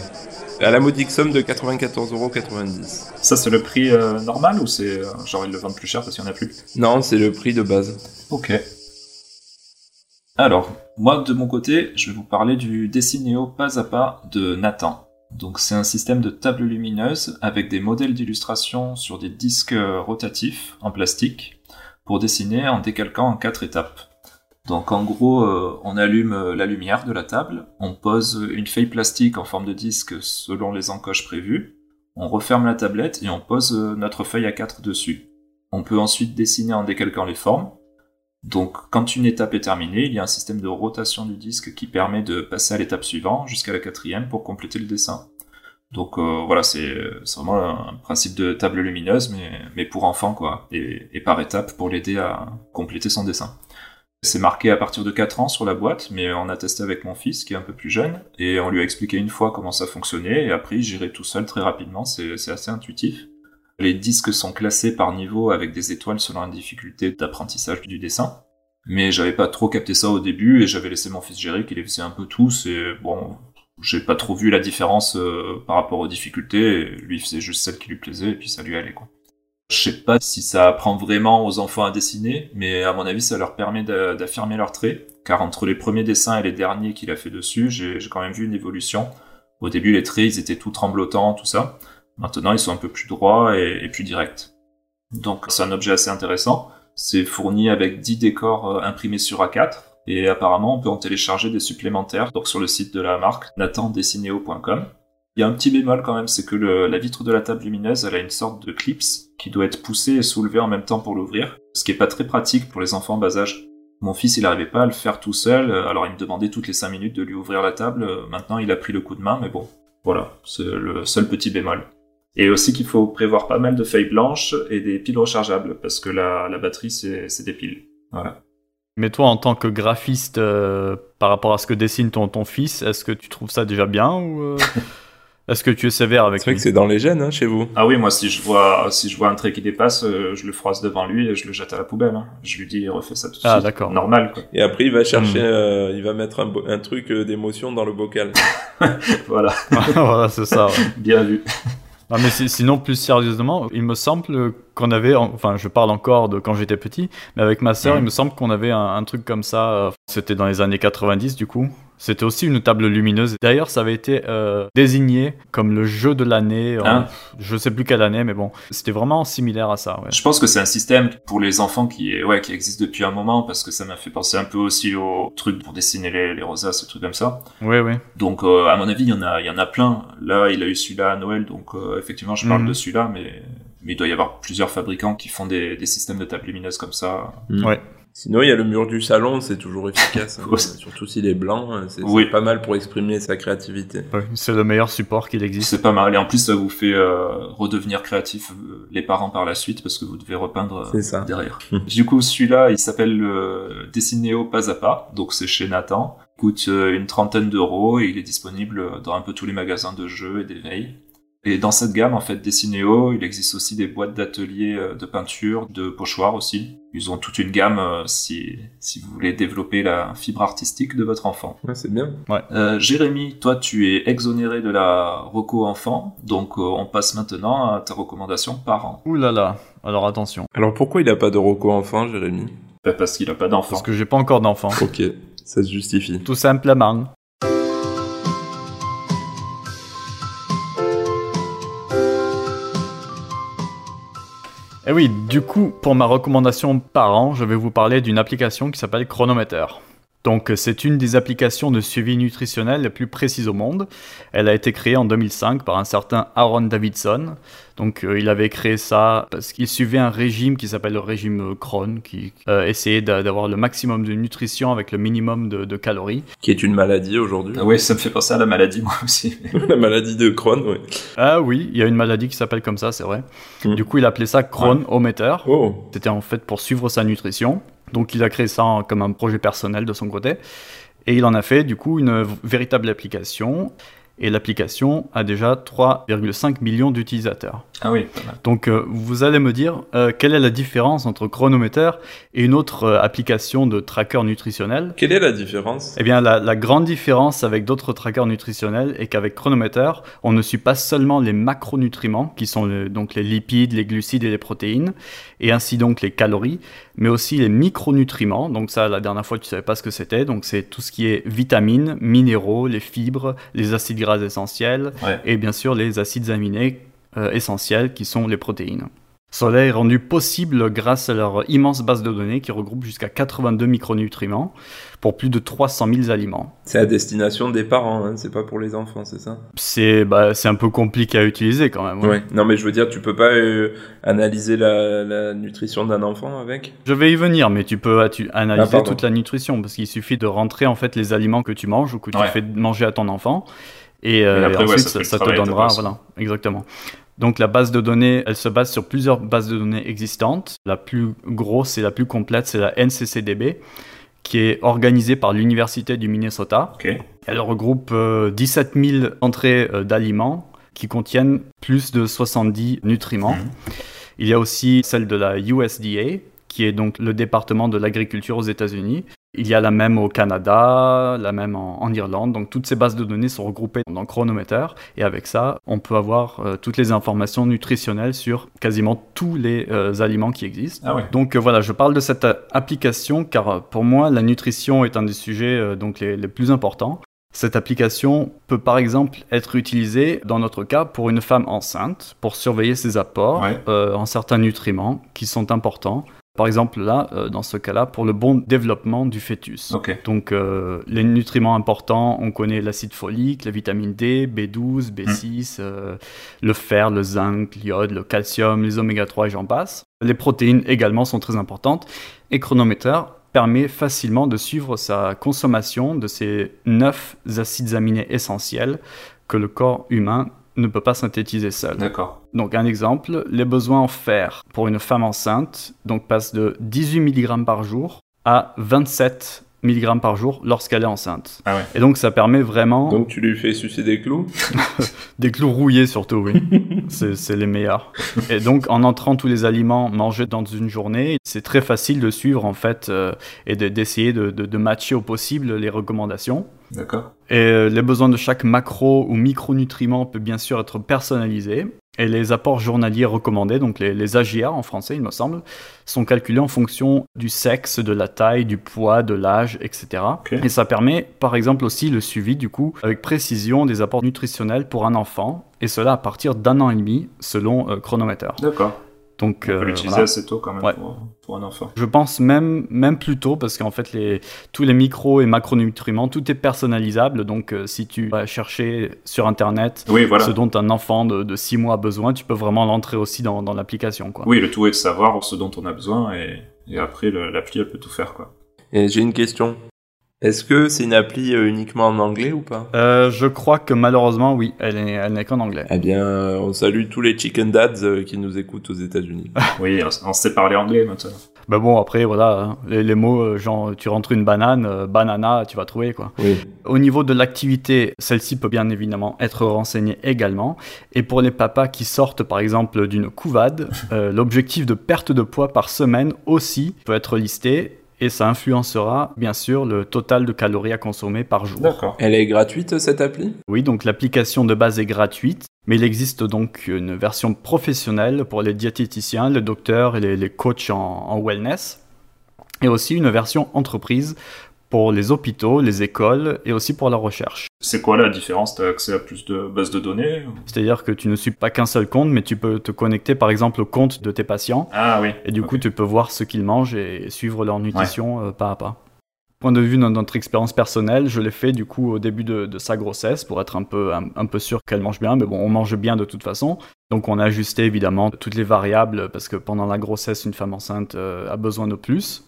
À la modique somme de 94,90€. Ça, c'est le prix euh, normal ou c'est euh, genre ils le vendent plus cher parce qu'il n'y en a plus? Non, c'est le prix de base. Ok. Alors, moi de mon côté, je vais vous parler du Dessinéo pas à pas de Nathan. Donc c'est un système de table lumineuse avec des modèles d'illustration sur des disques rotatifs en plastique pour dessiner en décalquant en quatre étapes. Donc en gros, euh, on allume euh, la lumière de la table, on pose une feuille plastique en forme de disque selon les encoches prévues, on referme la tablette et on pose euh, notre feuille à 4 dessus. On peut ensuite dessiner en décalquant les formes. Donc quand une étape est terminée, il y a un système de rotation du disque qui permet de passer à l'étape suivante jusqu'à la quatrième pour compléter le dessin. Donc voilà, c'est vraiment un principe de table lumineuse, mais, pour enfants, quoi, et, et par étape pour l'aider à compléter son dessin. C'est marqué à partir de 4 ans sur la boîte, mais on a testé avec mon fils qui est un peu plus jeune, et on lui a expliqué une fois comment ça fonctionnait, et après il gérait tout seul très rapidement, c'est assez intuitif. Les disques sont classés par niveau avec des étoiles selon la difficulté d'apprentissage du dessin. Mais j'avais pas trop capté ça au début et j'avais laissé mon fils gérer qui les faisait un peu tous et bon, j'ai pas trop vu la différence euh, par rapport aux difficultés. Lui faisait juste celle qui lui plaisait et puis ça lui allait quoi. Je sais pas si ça apprend vraiment aux enfants à dessiner, mais à mon avis ça leur permet d'a- d'affirmer leurs traits. Car entre les premiers dessins et les derniers qu'il a fait dessus, j'ai quand même vu une évolution. Au début les traits ils étaient tout tremblotants, tout ça. Maintenant, ils sont un peu plus droits et, et plus directs. Donc, c'est un objet assez intéressant. C'est fourni avec 10 décors euh, imprimés sur A4. Et apparemment, on peut en télécharger des supplémentaires donc sur le site de la marque natandessineo.com. Il y a un petit bémol quand même, c'est que le- la vitre de la table lumineuse, elle a une sorte de clips qui doit être poussé et soulevé en même temps pour l'ouvrir, ce qui est pas très pratique pour les enfants en bas âge. Mon fils, il n'arrivait pas à le faire tout seul, euh, alors il me demandait toutes les 5 minutes de lui ouvrir la table. Euh, Maintenant, il a pris le coup de main, mais bon, voilà, c'est le seul petit bémol. Et aussi qu'il faut prévoir pas mal de feuilles blanches et des piles rechargeables, parce que la, la batterie, c'est c'est des piles. Voilà. Mais toi, en tant que graphiste, euh, par rapport à ce que dessine ton, ton fils, est-ce que tu trouves ça déjà bien ou euh, Est-ce que tu es sévère avec C'est vrai lui que c'est dans les gènes, hein, chez vous. Ah oui, moi, si je vois, si je vois un trait qui dépasse, euh, je le froisse devant lui et je le jette à la poubelle. hein. Je lui dis, refais ça tout de Ah, suite. d'accord. Normal, quoi. Et après, il va chercher, Hmm. euh, il va mettre un, truc euh, d'émotion dans le bocal. Voilà. voilà, c'est ça. ouais. Bien vu. Ah, mais si- sinon, plus sérieusement, il me semble qu'on avait, en- enfin, je parle encore de quand j'étais petit, mais avec ma sœur, Mhm. il me semble qu'on avait un, un truc comme ça. euh, C'était dans les années 90, du coup. C'était aussi une table lumineuse. D'ailleurs, ça avait été euh, désigné comme le jeu de l'année. en- Hein Je sais plus quelle année, mais bon, c'était vraiment similaire à ça. Ouais. Je pense que c'est un système pour les enfants qui est, ouais, qui existe depuis un moment parce que ça m'a fait penser un peu aussi au truc pour dessiner les, les rosaces, ce truc comme ça. Oui, oui. Donc, euh, à mon avis, il y en a, il y en a plein. Là, il a eu celui-là à Noël, donc euh, effectivement, je parle Mhm. de celui-là, mais, mais il doit y avoir plusieurs fabricants qui font des, des systèmes de table lumineuse comme ça. Ouais. Sinon, il y a le mur du salon, c'est toujours efficace. hein. Ouais. Surtout s'il est blanc, hein, c'est Oui. pas mal pour exprimer sa créativité. Ouais, C'est le meilleur support qu'il existe. C'est pas mal. Et en plus, ça vous fait euh, redevenir créatif euh, les parents par la suite parce que vous devez repeindre euh, ça. derrière. du coup, celui-là, il s'appelle le Dessinéo pas à pas. Donc, c'est chez Nathan. Il coûte euh, une trentaine d'euros et il est disponible dans un peu tous les magasins de jeux et d'éveil. Et dans cette gamme, en fait, Dessinéo, il existe aussi des boîtes d'ateliers euh, de peinture, de pochoirs aussi. Ils ont toute une gamme euh, si, si vous voulez développer la fibre artistique de votre enfant. Ouais, c'est bien. Euh, Jérémy, toi tu es exonéré de la reco enfant, donc euh, on passe maintenant à ta recommandation parent. Ouh là là. Alors attention, Alors pourquoi il a pas de Rocco enfant, Jérémy? Bah, parce qu'il a pas d'enfant. parce que j'ai pas encore d'enfant. Ok, ça se justifie. Tout simplement. Et oui, du coup, pour ma recommandation par an, je vais vous parler d'une application qui s'appelle Chronometer. Donc, c'est une des applications de suivi nutritionnel les plus précises au monde. Elle a été créée en 2005 par un certain Aaron Davidson. Donc, euh, il avait créé ça parce qu'il suivait un régime qui s'appelle le régime Crohn, qui euh, essayait d'a- d'avoir le maximum de nutrition avec le minimum de, de calories. Qui est une maladie aujourd'hui. Ah oui, ça me fait penser à la maladie moi aussi. La maladie de Crohn, oui. Ah oui, il y a une maladie qui s'appelle comme ça, c'est vrai. Mm. Du coup, il appelait ça Chronometer. Oh, C'était en fait pour suivre sa nutrition. Donc il a créé ça en- comme un projet personnel de son côté. Et il en a fait du coup une véritable application. Et l'application a déjà 3,5 millions d'utilisateurs. Ah oui. Donc euh, vous allez me dire euh, quelle est la différence entre Chronometer et une autre euh, application de tracker nutritionnel? Quelle est la différence? Eh bien, la, la grande différence avec d'autres trackers nutritionnels est qu'avec Chronometer, on ne suit pas seulement les macronutriments, qui sont le- donc les lipides, les glucides et les protéines, et ainsi donc les calories, mais aussi les micronutriments. Donc ça, la dernière fois, tu savais pas ce que c'était. Donc c'est tout ce qui est vitamines, minéraux, les fibres, les acides gras essentiels, Ouais. et bien sûr les acides aminés essentiels, qui sont les protéines. Cela est rendu possible grâce à leur immense base de données qui regroupe jusqu'à 82 micronutriments pour plus de 300 000 aliments. C'est à destination des parents, hein, c'est pas pour les enfants, c'est ça? C'est bah, un peu compliqué à utiliser quand même. Ouais. Non, mais je veux dire, tu peux pas euh, analyser la, la nutrition d'un enfant avec? Je vais y venir, mais tu peux tu- analyser Ah, toute la nutrition parce qu'il suffit de rentrer en fait les aliments que tu manges ou que tu Ouais. fais manger à ton enfant et, euh, après, et ouais, ensuite ça te donnera voilà exactement. Donc la base de données, elle se base sur plusieurs bases de données existantes. La plus grosse et la plus complète, c'est la NCCDB, qui est organisée par l'université du Minnesota. Elle regroupe euh, 17 000 entrées euh, d'aliments qui contiennent plus de 70 nutriments. Mhm. Il y a aussi celle de la USDA, qui est donc le département de l'agriculture aux États-Unis. Il y a la même au Canada, la même en, en Irlande. Donc toutes ces bases de données sont regroupées dans Chronometer. Et avec ça, on peut avoir euh, toutes les informations nutritionnelles sur quasiment tous les euh, aliments qui existent. Ah ouais. Donc euh, voilà, je parle de cette application car pour moi, la nutrition est un des sujets donc les, les plus importants. Cette application peut par exemple être utilisée, dans notre cas, pour une femme enceinte, pour surveiller ses apports Ouais. euh, en certains nutriments qui sont importants. Par exemple, là, euh, dans ce cas-là, pour le bon développement du fœtus. Donc, euh, les nutriments importants, on connaît l'acide folique, la vitamine D, B12, B6, euh, le fer, le zinc, l'iode, le calcium, les oméga 3 et j'en passe. Les protéines également sont très importantes. Et Chronometer permet facilement de suivre sa consommation de ces 9 acides aminés essentiels que le corps humain ne peut pas synthétiser seul. D'accord. Donc un exemple, les besoins en fer pour une femme enceinte donc passent de 18 mg par jour à 27 mg par jour lorsqu'elle est enceinte. Ah ouais. Et donc ça permet vraiment Donc tu lui fais sucer des clous? Des clous rouillés surtout, oui. c'est les meilleurs. Et donc en entrant tous les aliments mangés dans une journée, c'est très facile de suivre en fait euh, et de- d'essayer de, de, de matcher au possible les recommandations. D'accord. Et euh, les besoins de chaque macro ou micronutriment peut bien sûr être personnalisé. Et les apports journaliers recommandés, donc les, les AGR en français, il me semble, sont calculés en fonction du sexe, de la taille, du poids, de l'âge, etc. Et ça permet, par exemple, aussi le suivi, du coup, avec précision des apports nutritionnels pour un enfant, et cela à partir d'un an et demi, selon euh, chronomètre. D'accord. Donc, On peut euh, l'utiliser voilà. assez tôt quand même Ouais. pour, pour un enfant. Je pense même, même plus tôt, parce qu'en fait, les, tous les micros et macronutriments, tout est personnalisable. Donc, euh, si tu vas chercher sur Internet Oui, voilà. ce dont un enfant de, de 6 mois a besoin, tu peux vraiment l'entrer aussi dans, dans l'application. quoi. Oui, le tout est de savoir ce dont on a besoin et, et après le- l'appli elle peut tout faire quoi. Et j'ai une question. Est-ce que c'est une appli euh, uniquement en anglais ou pas? Euh, je crois que malheureusement, oui, elle est- elle n'est qu'en anglais. Eh bien, on salue tous les chicken dads euh, qui nous écoutent aux États-Unis. Oui, on, sait parler anglais maintenant. Mais bon, après, voilà, hein, les, les mots, genre, tu rentres une banane, euh, banana, tu vas trouver, quoi. Oui. Au niveau de l'activité, celle-ci peut bien évidemment être renseignée également. Et pour les papas qui sortent par exemple d'une couvade, euh, l'objectif de perte de poids par semaine aussi peut être listé et ça influencera bien sûr le total de calories à consommer par jour. D'accord. Elle est gratuite cette appli? Oui, donc l'application de base est gratuite, mais il existe donc une version professionnelle pour les diététiciens, les docteurs et les, les coachs en, en wellness, et aussi une version entreprise pour les hôpitaux, les écoles et aussi pour la recherche. C'est quoi la différence T'as accès à plus de bases de données C'est-à-dire que tu ne suis pas qu'un seul compte, mais tu peux te connecter par exemple au compte de tes patients, Ah oui. et du coup tu peux voir ce qu'ils mangent et suivre leur nutrition euh, pas à pas. Point de vue de notre expérience personnelle, je l'ai fait du coup au début de, de sa grossesse pour être un peu, un, un peu sûr qu'elle mange bien, mais bon, on mange bien de toute façon. Donc on a ajusté évidemment toutes les variables parce que pendant la grossesse, une femme enceinte euh, a besoin de plus.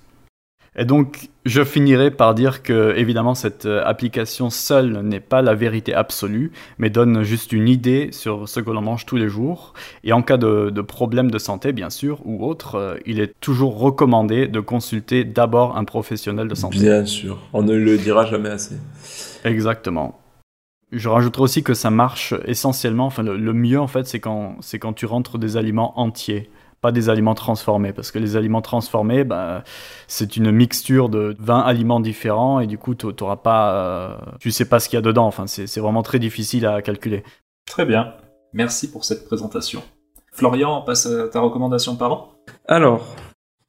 Et donc, je finirai par dire que, évidemment, cette euh, application seule n'est pas la vérité absolue, mais donne juste une idée sur ce que l'on mange tous les jours. Et en cas de, de problème de santé, bien sûr, ou autre, euh, il est toujours recommandé de consulter d'abord un professionnel de santé. Bien sûr. On ne le dira jamais assez. Exactement. Je rajouterai aussi que ça marche essentiellement, enfin le, le mieux en fait, c'est quand, c'est quand tu rentres des aliments entiers, pas des aliments transformés, parce que les aliments transformés, bah, c'est une mixture de 20 aliments différents et du coup, tu n'auras pas, euh, tu sais pas ce qu'il y a dedans, enfin c'est c'est vraiment très difficile à calculer. Très bien. Merci pour cette présentation. Florian, on passe à ta recommandation par an Alors,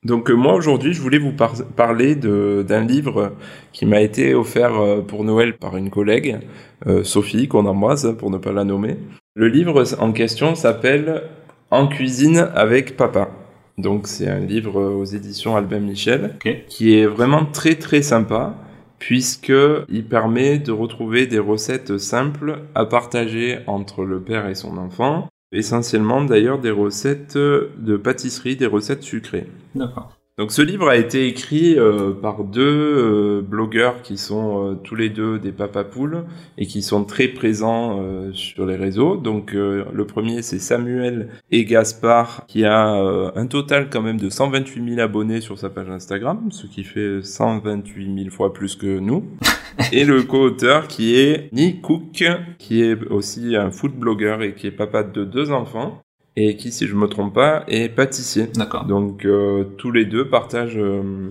donc euh, moi aujourd'hui, je voulais vous par- parler de- d'un livre qui m'a été offert euh, pour Noël par une collègue, euh, Sophie, qu'on embrasse pour ne pas la nommer. Le livre en question s'appelle En cuisine avec papa. Donc c'est un livre euh, aux éditions Albin Michel Ok. qui est vraiment très très sympa puisque il permet de retrouver des recettes simples à partager entre le père et son enfant, essentiellement d'ailleurs des recettes de pâtisserie, des recettes sucrées. D'accord. Donc ce livre a été écrit euh, par deux euh, blogueurs qui sont euh, tous les deux des papapoules et qui sont très présents sur les réseaux. Donc le premier c'est Samuel et Gaspard qui a un total quand même de 128 000 abonnés sur sa page Instagram, ce qui fait 128 000 fois plus que nous. et le co-auteur qui est Nick Cook, qui est aussi un food blogueur et qui est papa de deux enfants et qui, si je me trompe pas, est pâtissier. D'accord. Donc euh, tous les deux partagent euh,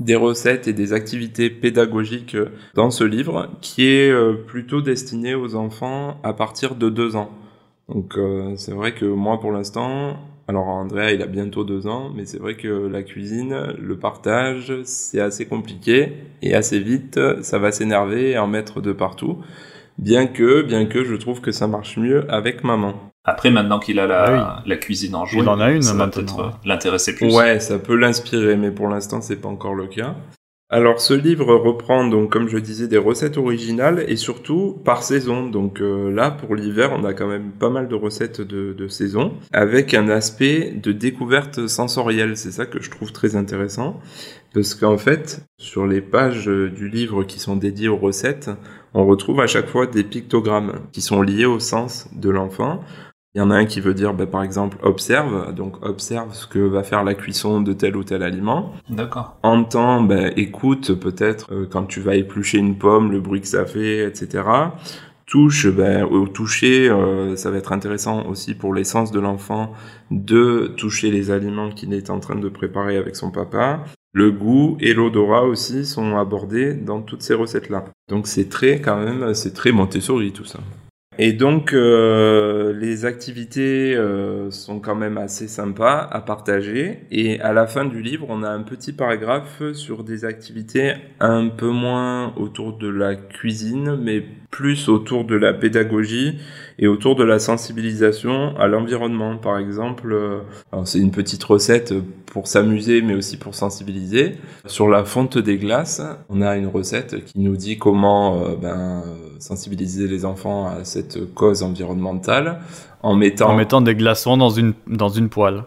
des recettes et des activités pédagogiques euh, dans ce livre qui est euh, plutôt destiné aux enfants à partir de deux ans. Donc euh, c'est vrai que moi pour l'instant, alors Andrea il a bientôt deux ans, mais c'est vrai que la cuisine, le partage, c'est assez compliqué et assez vite ça va s'énerver et en mettre de partout. Bien que, bien que je trouve que ça marche mieux avec maman. Après, maintenant qu'il a la, Ah la cuisine en jeu, Il en a une ça va maintenant. peut-être euh, l'intéresser plus. Ouais, ça peut l'inspirer, mais pour l'instant, c'est pas encore le cas. Alors, ce livre reprend, donc, comme je disais, des recettes originales et surtout par saison. Donc euh, là, pour l'hiver, on a quand même pas mal de recettes de, de saison avec un aspect de découverte sensorielle. C'est ça que je trouve très intéressant. Parce qu'en fait, sur les pages du livre qui sont dédiées aux recettes, on retrouve à chaque fois des pictogrammes qui sont liés au sens de l'enfant. Il y en a un qui veut dire, bah, par exemple, observe, donc observe ce que va faire la cuisson de tel ou tel aliment. D'accord. Entends, bah, écoute peut-être euh, quand tu vas éplucher une pomme, le bruit que ça fait, etc. Touche, ben, au toucher, euh, ça va être intéressant aussi pour l'essence de l'enfant de toucher les aliments qu'il est en train de préparer avec son papa. Le goût et l'odorat aussi sont abordés dans toutes ces recettes-là. Donc c'est très quand même, c'est très Montessori tout ça. Et donc euh, les activités euh, sont quand même assez sympas à partager. Et à la fin du livre, on a un petit paragraphe sur des activités un peu moins autour de la cuisine, mais plus autour de la pédagogie et autour de la sensibilisation à l'environnement. Par exemple, euh, c'est une petite recette pour s'amuser, mais aussi pour sensibiliser. Sur la fonte des glaces, on a une recette qui nous dit comment euh, ben, sensibiliser les enfants à cette cause environnementale en mettant, des glaçons dans une poêle.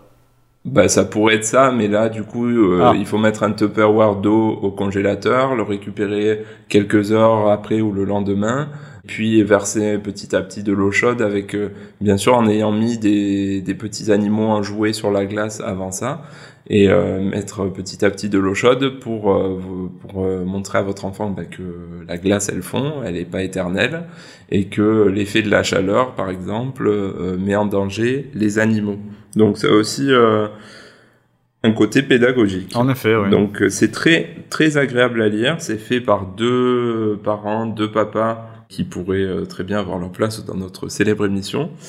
Bah, ça pourrait être ça, mais là, du coup, euh, Ah. il faut mettre un Tupperware d'eau au congélateur, le récupérer quelques heures après ou le lendemain, puis verser petit à petit de l'eau chaude avec, euh, bien sûr, en ayant mis des, des petits animaux en jouet sur la glace avant ça, et euh, mettre petit à petit de l'eau chaude pour, euh, pour euh, montrer à votre enfant bah, que la glace, elle fond, elle n'est pas éternelle, et que l'effet de la chaleur, par exemple, euh, met en danger les animaux. Donc c'est aussi euh, un côté pédagogique. En effet, oui. Donc c'est très très agréable à lire. C'est fait par deux parents, deux papas qui pourraient euh, très bien avoir leur place dans notre célèbre émission.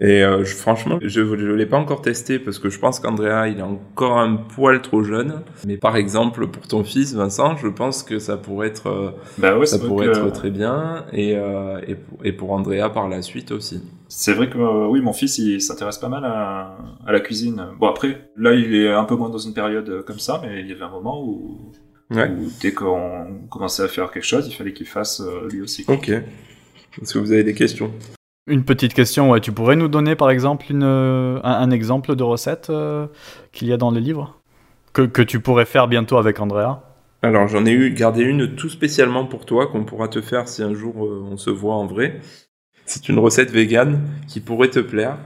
Et euh, je- franchement, je ne l'ai pas encore testé parce que je pense qu'Andrea, il est encore un poil trop jeune. Mais par exemple, pour ton fils, Vincent, je pense que ça pourrait être, euh, Bah ouais, ça pourrait que- être très bien. Et, euh, et, pour, et pour Andrea par la suite aussi. C'est vrai que euh, oui, mon fils, il s'intéresse pas mal à, à la cuisine. Bon après, là, il est un peu moins dans une période comme ça, mais il y avait un moment où, Ouais. où dès qu'on commençait à faire quelque chose, il fallait qu'il fasse euh, lui aussi. Ok. Est-ce que vous avez des questions? Une petite question, ouais. tu pourrais nous donner par exemple une, euh, un, un exemple de recette euh, qu'il y a dans le livre que, que tu pourrais faire bientôt avec Andrea? Alors j'en ai eu gardé une tout spécialement pour toi qu'on pourra te faire si un jour euh, on se voit en vrai. C'est une recette végane qui pourrait te plaire.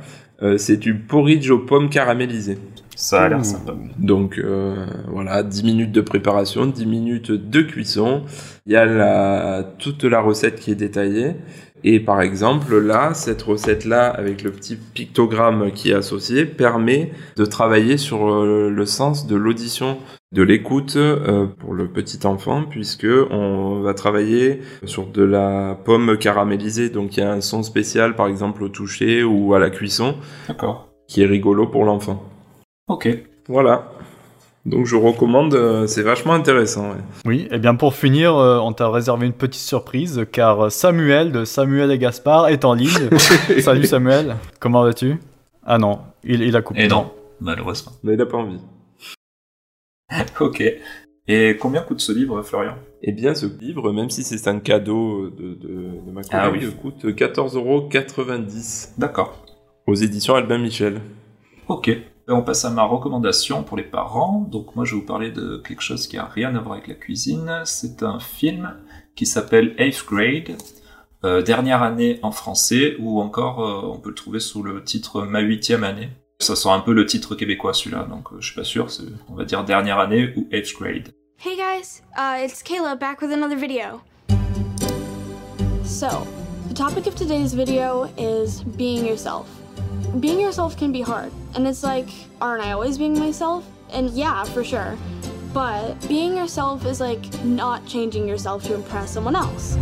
Euh, c'est du porridge aux pommes caramélisées. Ça a l'air sympa. Donc euh, voilà, 10 minutes de préparation, 10 minutes de cuisson. Il y a la, toute la recette qui est détaillée. Et par exemple, là, cette recette-là, avec le petit pictogramme qui est associé, permet de travailler sur euh, le sens de l'audition, de l'écoute euh, pour le petit enfant, puisque on va travailler sur de la pomme caramélisée. Donc il y a un son spécial, par exemple au toucher ou à la cuisson, qui est rigolo pour l'enfant. Ok. Voilà. Donc je recommande, euh, c'est vachement intéressant. ouais. Oui, et bien pour finir, euh, on t'a réservé une petite surprise car Samuel de Samuel et Gaspard est en ligne. Salut Samuel, comment vas-tu? Ah non, il, il a coupé. Et non, malheureusement. Mais il n'a pas envie. Ok. Et combien coûte ce livre, Florian? Eh bien, ce livre, même si c'est un cadeau de, de, de ma collègue, Ah oui. coûte 14,90€ D'accord. aux éditions Albin Michel. Ok. Et on passe à ma recommandation pour les parents. Donc moi je vais vous parler de quelque chose qui a rien à voir avec la cuisine. C'est un film qui s'appelle Eighth Grade, euh, dernière année en français, ou encore euh, on peut le trouver sous le titre Ma huitième année. Ça sent un peu le titre québécois celui-là, donc euh, je suis pas sûr. On va dire dernière année ou Eighth Grade. Hey guys, uh, it's Kayla back with another video. So, the topic of today's video is being yourself. Being yourself can be hard, and it's like, aren't I always being myself? And yeah, for sure. But being yourself is like not changing yourself to impress someone else.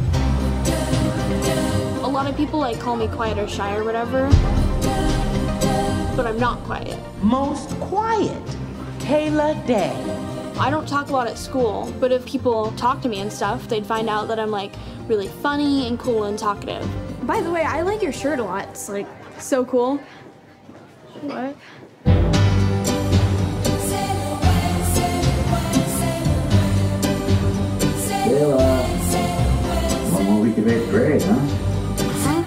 A lot of people like call me quiet or shy or whatever, but I'm not quiet. most quiet. Kayla Day. I don't talk a lot at school, but if people talk to me and stuff, they'd find out that I'm like really funny and cool and talkative. By the way, I like your shirt a lot. It's like so cool. Huh?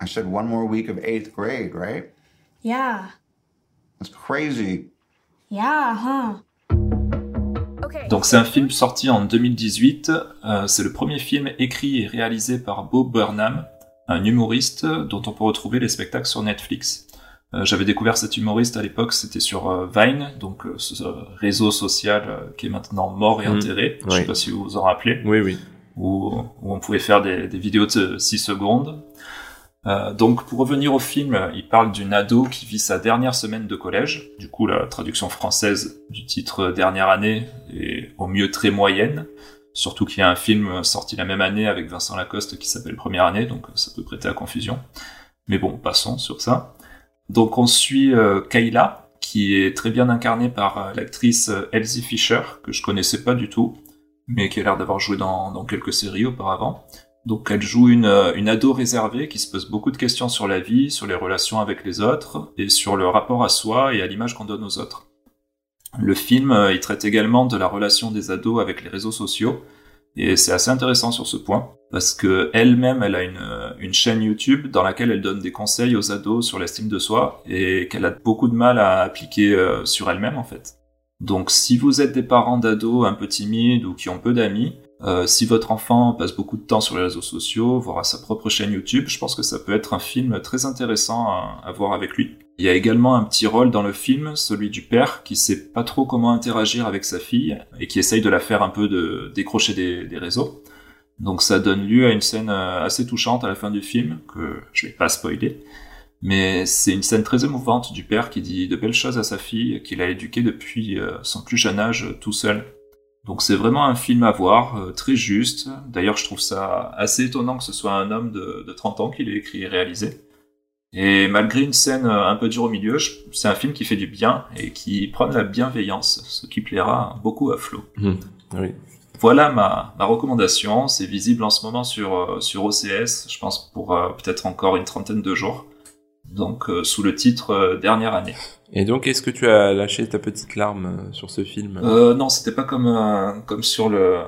I said one more week of eighth grade, right? Yeah. That's crazy. Yeah, huh? Okay. Donc c'est un film sorti en 2018. Euh, c'est le premier film écrit et réalisé par Bo Burnham. un humoriste dont on peut retrouver les spectacles sur Netflix. Euh, J'avais découvert cet humoriste à l'époque, c'était sur euh, Vine, donc euh, ce réseau social qui est maintenant mort et Mhm. enterré. Je Oui. sais pas si vous vous en rappelez Oui, oui. où, où on pouvait faire des, des vidéos de 6 secondes. Euh, donc pour revenir au film, il parle d'une ado qui vit sa dernière semaine de collège. Du coup, la traduction française du titre dernière année est au mieux très moyenne. Surtout qu'il y a un film sorti la même année avec Vincent Lacoste qui s'appelle Première année, donc ça peut prêter à confusion. Mais bon, passons sur ça. Donc on suit euh, Kayla, qui est très bien incarnée par euh, l'actrice euh, Elsie Fisher, que je connaissais pas du tout, mais qui a l'air d'avoir joué dans, quelques séries auparavant. Donc elle joue une, ado réservée qui se pose beaucoup de questions sur la vie, sur les relations avec les autres, et sur le rapport à soi et à l'image qu'on donne aux autres. Le film, il traite également de la relation des ados avec les réseaux sociaux, et c'est assez intéressant sur ce point, parce que elle-même, elle a une, chaîne YouTube dans laquelle elle donne des conseils aux ados sur l'estime de soi, et qu'elle a beaucoup de mal à appliquer euh, sur elle-même en fait. Donc si vous êtes des parents d'ados un peu timides ou qui ont peu d'amis, euh, si votre enfant passe beaucoup de temps sur les réseaux sociaux, voire à sa propre chaîne YouTube, je pense que ça peut être un film très intéressant à voir avec lui. Il y a également un petit rôle dans le film, celui du père qui sait pas trop comment interagir avec sa fille et qui essaye de la faire un peu de décrocher des, réseaux. Donc ça donne lieu à une scène euh, assez touchante à la fin du film que je vais pas spoiler. Mais c'est une scène très émouvante du père qui dit de belles choses à sa fille qu'il a éduquée depuis euh, son plus jeune âge euh, tout seul. Donc c'est vraiment un film à voir, très juste. D'ailleurs je trouve ça assez étonnant que ce soit un homme de, de 30 ans qui l'ait écrit et réalisé. Et malgré une scène euh, un peu dure au milieu, c'est un film qui fait du bien et qui prône la bienveillance, ce qui plaira beaucoup à Flo. Oui. Voilà ma, ma recommandation. C'est visible en ce moment sur, euh, sur OCS, je pense pour euh, peut-être encore une trentaine de jours. Donc euh, sous le titre euh, Dernière année. Et donc, est-ce que tu as lâché ta petite larme sur ce film? Euh, non, c'était pas comme, euh, comme sur le,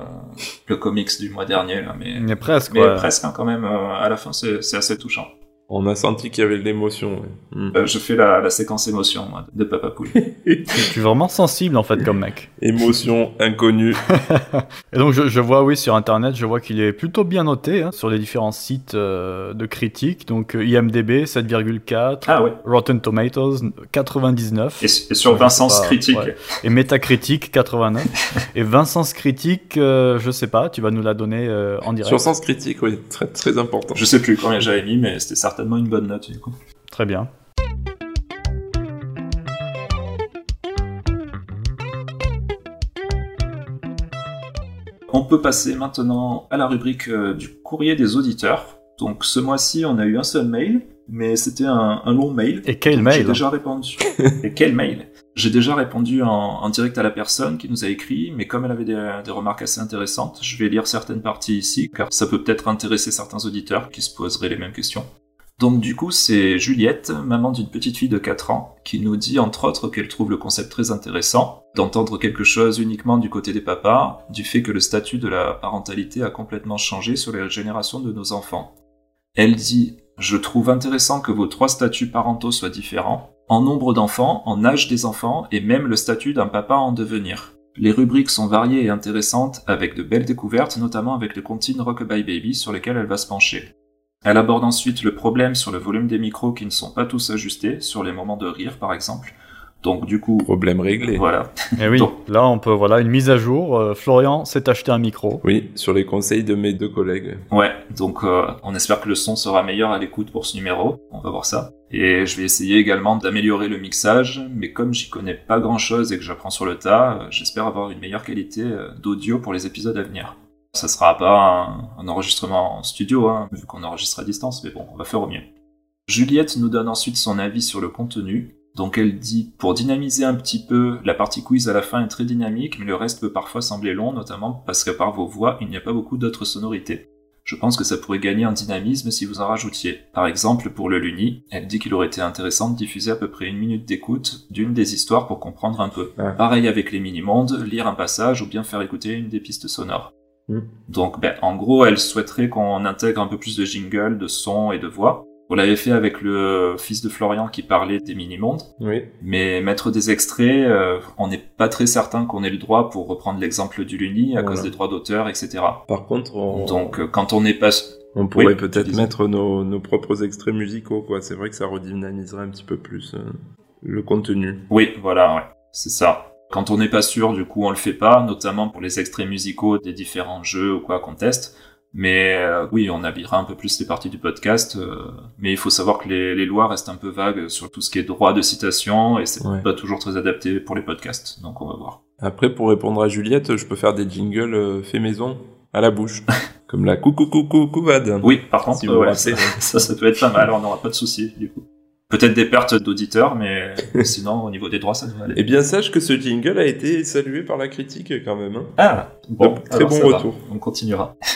le comics du mois dernier, là, mais, Mais presque, mais ouais. presque hein, quand même. euh, à la fin, c'est assez touchant. On a senti qu'il y avait de l'émotion. ouais. Mhm. Euh, je fais la, la séquence émotion moi, de Papa Poule. Tu es vraiment sensible en fait comme mec. Émotion inconnue. Et donc je, je vois oui sur internet, je vois qu'il est plutôt bien noté hein, sur les différents sites euh, de critiques. Donc euh, IMDb 7,4, Ah ouais. Rotten Tomatoes 99 Et, et sur Ouais, je Vincent's Critique. ouais. et Metacritic 89. et Vincent's Critique, euh, je sais pas, tu vas nous la donner euh, en direct. Sur Sens Critique, oui, très, très important. Je sais plus combien j'avais mis, mais c'était certainement une bonne note du coup. Très bien. On peut passer maintenant à la rubrique euh, du courrier des auditeurs. Donc ce mois-ci, on a eu un seul mail, mais c'était un, un long mail. Et quel Donc, mail J'ai déjà répondu. Et quel mail J'ai déjà répondu en, en direct à la personne qui nous a écrit, mais comme elle avait des, des remarques assez intéressantes, je vais lire certaines parties ici, car ça peut peut-être intéresser certains auditeurs qui se poseraient les mêmes questions. Donc du coup, c'est Juliette, maman d'une petite fille de 4 ans, qui nous dit entre autres qu'elle trouve le concept très intéressant, d'entendre quelque chose uniquement du côté des papas, du fait que le statut de la parentalité a complètement changé sur les générations de nos enfants. Elle dit Je trouve intéressant que vos trois statuts parentaux soient différents, en nombre d'enfants, en âge des enfants et même le statut d'un papa en devenir. Les rubriques sont variées et intéressantes avec de belles découvertes, notamment avec le comptine Rockabye Baby sur lesquelles elle va se pencher. Elle aborde ensuite le problème sur le volume des micros qui ne sont pas tous ajustés, sur les moments de rire par exemple. Donc du coup, Problème réglé. voilà. Et oui, Donc. là on peut voilà une mise à jour. Euh, Florian s'est acheté un micro. Oui, sur les conseils de mes deux collègues. Ouais, donc euh, on espère que le son sera meilleur à l'écoute pour ce numéro, on va voir ça. Et je vais essayer également d'améliorer le mixage, mais comme j'y connais pas grand chose et que j'apprends sur le tas, euh, j'espère avoir une meilleure qualité d'audio pour les épisodes à venir. Ça sera pas un, un enregistrement en studio, hein, vu qu'on enregistre à distance, mais bon, on va faire au mieux. Juliette nous donne ensuite son avis sur le contenu. Donc elle dit, pour dynamiser un petit peu, la partie quiz à la fin est très dynamique, mais le reste peut parfois sembler long, notamment parce qu'à part vos voix, il n'y a pas beaucoup d'autres sonorités. Je pense que ça pourrait gagner en dynamisme si vous en rajoutiez. Par exemple, pour le Luni, elle dit qu'il aurait été intéressant de diffuser à peu près une minute d'écoute d'une des histoires pour comprendre un peu. Pareil avec les mini-mondes, lire un passage ou bien faire écouter une des pistes sonores. Mm. Donc, ben, en gros, elle souhaiterait qu'on intègre un peu plus de jingle, de son et de voix. On l'avait fait avec le fils de Florian qui parlait des mini-mondes. Oui. Mais mettre des extraits, euh, on n'est pas très certain qu'on ait le droit pour reprendre l'exemple du Luni à Voilà. cause des droits d'auteur, etc. Par contre, on... Donc euh, quand on n'est pas On pourrait Oui, peut-être mettre nos, nos propres extraits musicaux, quoi. C'est vrai que ça redynamiserait un petit peu plus euh, le contenu. Oui, voilà, ouais, c'est ça. Quand on n'est pas sûr, du coup, on le fait pas, notamment pour les extraits musicaux des différents jeux ou quoi qu'on teste. Mais euh, oui, on habillera un peu plus les parties du podcast. euh, mais il faut savoir que les, les lois restent un peu vagues sur tout ce qui est droit de citation et c'est Ouais. pas toujours très adapté pour les podcasts. Donc on va voir. Après, pour répondre à Juliette, je peux faire des jingles euh, faits maison à la bouche. Comme la coucou coucou couvade. Oui, par contre, Si euh, ouais, ça, ça peut être pas mal. On n'aura pas de soucis du coup. Peut-être des pertes d'auditeurs, mais sinon au niveau des droits, ça devrait aller. Eh bien, sache que ce jingle a été salué par la critique quand même. hein. Ah, bon, Donc, très bon va. retour. On continuera.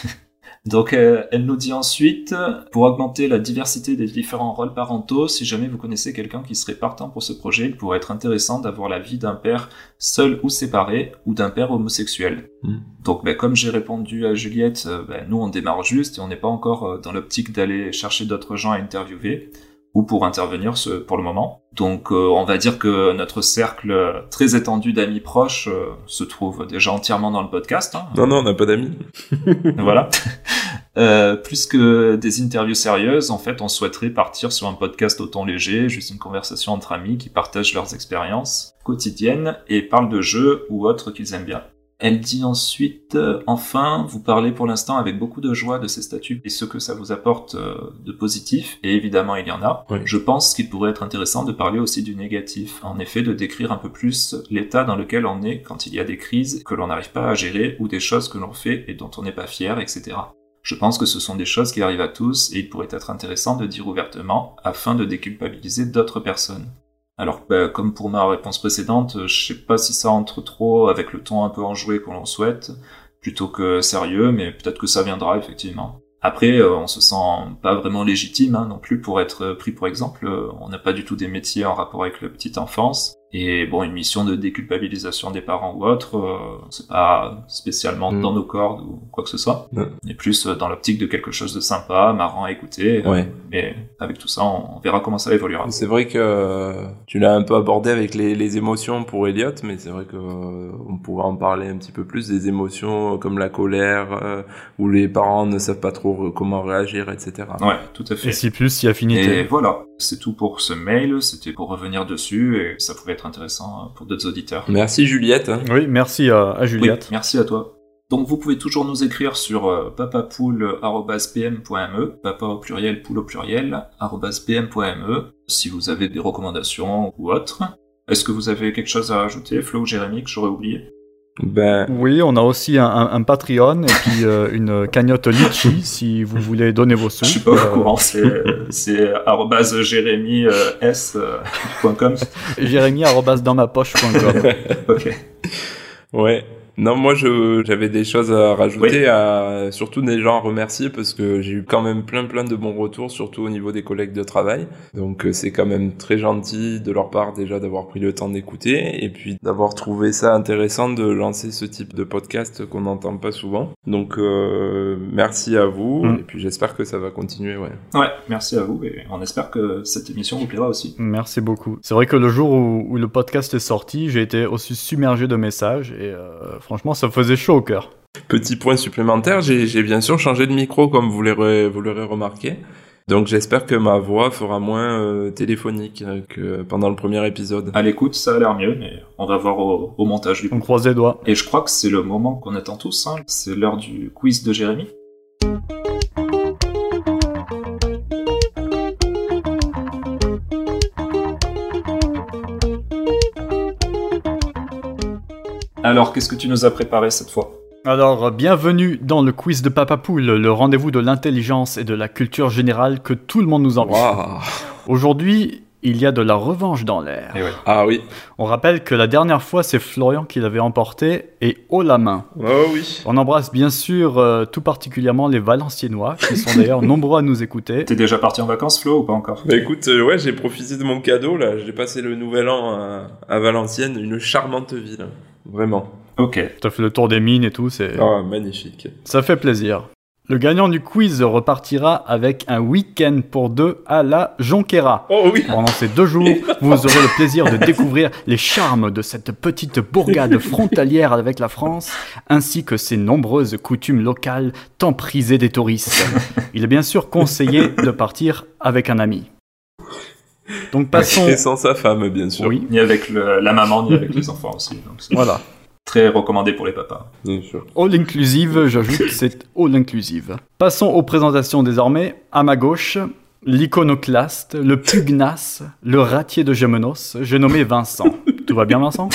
Donc, euh, elle nous dit ensuite, pour augmenter la diversité des différents rôles parentaux, si jamais vous connaissez quelqu'un qui serait partant pour ce projet, il pourrait être intéressant d'avoir la vie d'un père seul ou séparé, ou d'un père homosexuel. Mm. Donc, ben, comme j'ai répondu à Juliette, ben, nous on démarre juste et on n'est pas encore euh, dans l'optique d'aller chercher d'autres gens à interviewer ou pour intervenir ce, pour le moment. Donc euh, on va dire que notre cercle euh, très étendu d'amis proches euh, se trouve déjà entièrement dans le podcast. hein. Non, non, on n'a pas d'amis. voilà. Euh, plus que des interviews sérieuses, en fait, on souhaiterait partir sur un podcast au ton léger, juste une conversation entre amis qui partagent leurs expériences quotidiennes et parlent de jeux ou autres qu'ils aiment bien. Elle dit ensuite, euh, enfin, vous parlez pour l'instant avec beaucoup de joie de ces statuts et ce que ça vous apporte euh, de positif, et évidemment il y en a. Oui. Je pense qu'il pourrait être intéressant de parler aussi du négatif, en effet de décrire un peu plus l'état dans lequel on est quand il y a des crises que l'on n'arrive pas à gérer ou des choses que l'on fait et dont on n'est pas fier, etc. Je pense que ce sont des choses qui arrivent à tous et il pourrait être intéressant de dire ouvertement afin de déculpabiliser d'autres personnes. Alors, bah, comme pour ma réponse précédente, euh, je sais pas si ça entre trop avec le ton un peu enjoué qu'on l'on souhaite, plutôt que sérieux, mais peut-être que ça viendra effectivement. Après, euh, on se sent pas vraiment légitime hein, non plus pour être pris pour exemple. Euh, On n'a pas du tout des métiers en rapport avec la petite enfance. Et bon, une mission de déculpabilisation des parents ou autre, euh, c'est pas spécialement Mm. dans nos cordes ou quoi que ce soit. On est plus euh, dans l'optique de quelque chose de sympa, marrant à écouter. euh, Ouais. Mais avec tout ça, on, on verra comment ça évoluera. C'est vrai que euh, tu l'as un peu abordé avec les, les émotions pour Elliot, mais c'est vrai que euh, on pourrait en parler un petit peu plus des émotions comme la colère, où les parents ne savent pas trop comment réagir, etc. Ouais, tout à fait. Et si plus, si Et affinité. voilà, c'est tout pour ce mail, c'était pour revenir dessus et ça pouvait être intéressant euh, pour d'autres auditeurs. Merci Juliette. hein. Oui, merci à, à Oui, Juliette. merci à toi. Donc vous pouvez toujours nous écrire sur euh, papapoule.pm.me, papa au pluriel, poule au pluriel, pm.me, si vous avez des recommandations ou autres. Est-ce que vous avez quelque chose à rajouter, Flo ou Jérémy, que j'aurais oublié? Ben, Oui, on a aussi un, un- un Patreon et puis euh, une cagnotte Litchi si vous voulez donner vos sous. Je suis pas au Euh, courant, c'est jérémy.s.com. Jérémy arobase dans ma poche.com. ok. ouais. Non, moi je j'avais des choses à rajouter, à surtout des gens à remercier parce que j'ai eu quand même plein plein de bons retours, surtout au niveau des collègues de travail. Donc euh, c'est quand même très gentil de leur part déjà d'avoir pris le temps d'écouter et puis d'avoir trouvé ça intéressant de lancer ce type de podcast qu'on n'entend pas souvent. Donc euh, merci à vous Mm. et puis j'espère que ça va continuer. Ouais. Ouais, merci à vous et on espère que cette émission vous plaira aussi. Merci beaucoup. C'est vrai que le jour où, où le podcast est sorti, j'ai été aussi submergé de messages et euh, franchement, ça faisait chaud au cœur. Petit point supplémentaire, j'ai bien sûr changé de micro comme vous l'aurez remarqué. Donc j'espère que ma voix fera moins euh, téléphonique euh, que pendant le premier épisode. À l'écoute, ça a l'air mieux, mais on va voir au, au montage du coup. On croise les doigts. Et je crois que c'est le moment qu'on attend tous, hein. c'est l'heure du quiz de Jérémy. Alors, qu'est-ce que tu nous as préparé cette fois? Alors, bienvenue dans le quiz de Papa Poule, le rendez-vous de l'intelligence et de la culture générale que tout le monde nous. Waouh. Aujourd'hui, il y a de la revanche dans l'air. Eh ouais. Ah oui. On rappelle que la dernière fois, c'est Florian qui l'avait emporté et haut la main. Oh oui. On embrasse bien sûr euh, tout particulièrement les Valenciennois, qui sont d'ailleurs nombreux à nous écouter. T'es déjà parti en vacances, Flo, ou pas encore? Bah écoute, euh, ouais, j'ai profité de mon cadeau là. J'ai passé le nouvel an à, à Valenciennes, une charmante ville. Vraiment. Ok. Tu as fait le tour des mines et tout, c'est... Ah magnifique. ça fait plaisir. Le gagnant du quiz repartira avec un week-end pour deux à la Jonquera. Oh oui Pendant ces deux jours, vous aurez le plaisir de découvrir les charmes de cette petite bourgade frontalière avec la France, ainsi que ses nombreuses coutumes locales tant prisées des touristes. Il est bien sûr conseillé de partir avec un ami. Donc passons... Et sans sa femme, bien sûr. Oui, Ni avec le- la maman, ni avec les enfants aussi. Donc voilà. très recommandé pour les papas. Bien sûr. All inclusive, j'ajoute que c'est all inclusive. Passons aux présentations désormais. À ma gauche, l'iconoclaste, le pugnace, le ratier de Gémenos, j'ai nommé Vincent. Tout va bien Vincent?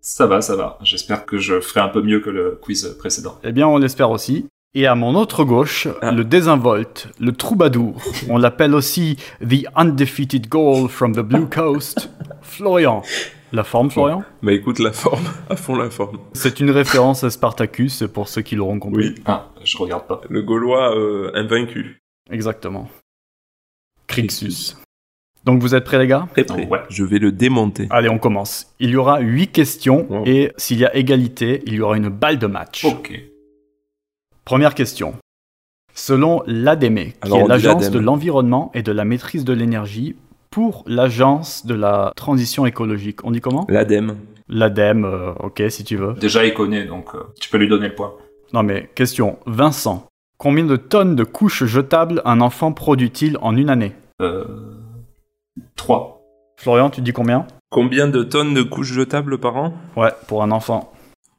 Ça va, ça va. J'espère que je ferai un peu mieux que le quiz précédent. Eh bien on l'espère aussi. Et à mon autre gauche, Ah. le désinvolte, le troubadour, on l'appelle aussi The Undefeated Goal from the Blue Coast, Florian. La forme Florian? Bah écoute la forme, à fond la forme. C'est une référence à Spartacus pour ceux qui l'auront compris. Oui, Ah, je regarde pas. le Gaulois euh, invaincu. Exactement. Crixus. Donc vous êtes prêts les gars? Très près. Ouais. Je vais le démonter. Allez, on commence. Il y aura 8 questions Wow. et s'il y a égalité, il y aura une balle de match. Ok. Première question. Selon l'ADEME, qui est l'Agence l'ADEME. de l'environnement et de la maîtrise de l'énergie pour l'Agence de la transition écologique, on dit comment? L'ADEME. L'ADEME, euh, ok si tu veux. Déjà, il connaît, donc euh, tu peux lui donner le point. Non mais, question. Vincent, combien de tonnes de couches jetables un enfant produit-il en une année? Euh... 3. Florian, tu dis combien? Combien de tonnes de couches jetables par an? Ouais, pour un enfant.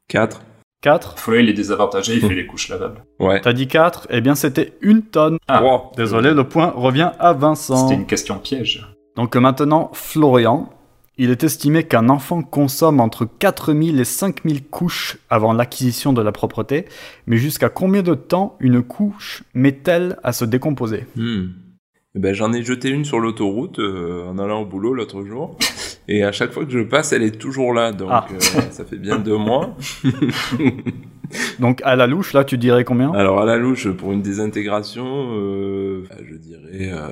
4. 4 Flo, il est désavantagé, il fait les couches lavables. Ouais. T'as dit 4 Eh bien c'était une tonne. Ah. 3. Désolé, le point revient à Vincent. C'était une question piège. Donc maintenant, Florian, il est estimé qu'un enfant consomme entre 4000 et 5000 couches avant l'acquisition de la propreté, mais jusqu'à combien de temps une couche met-elle à se décomposer? Hmm. Eh Ben, j'en ai jeté une sur l'autoroute euh, en allant au boulot l'autre jour. Et à chaque fois que je passe, elle est toujours là. Donc Ah. euh, ça fait bien deux mois. Donc à la louche, là, tu dirais combien? Alors à la louche, pour une désintégration, euh, je dirais euh,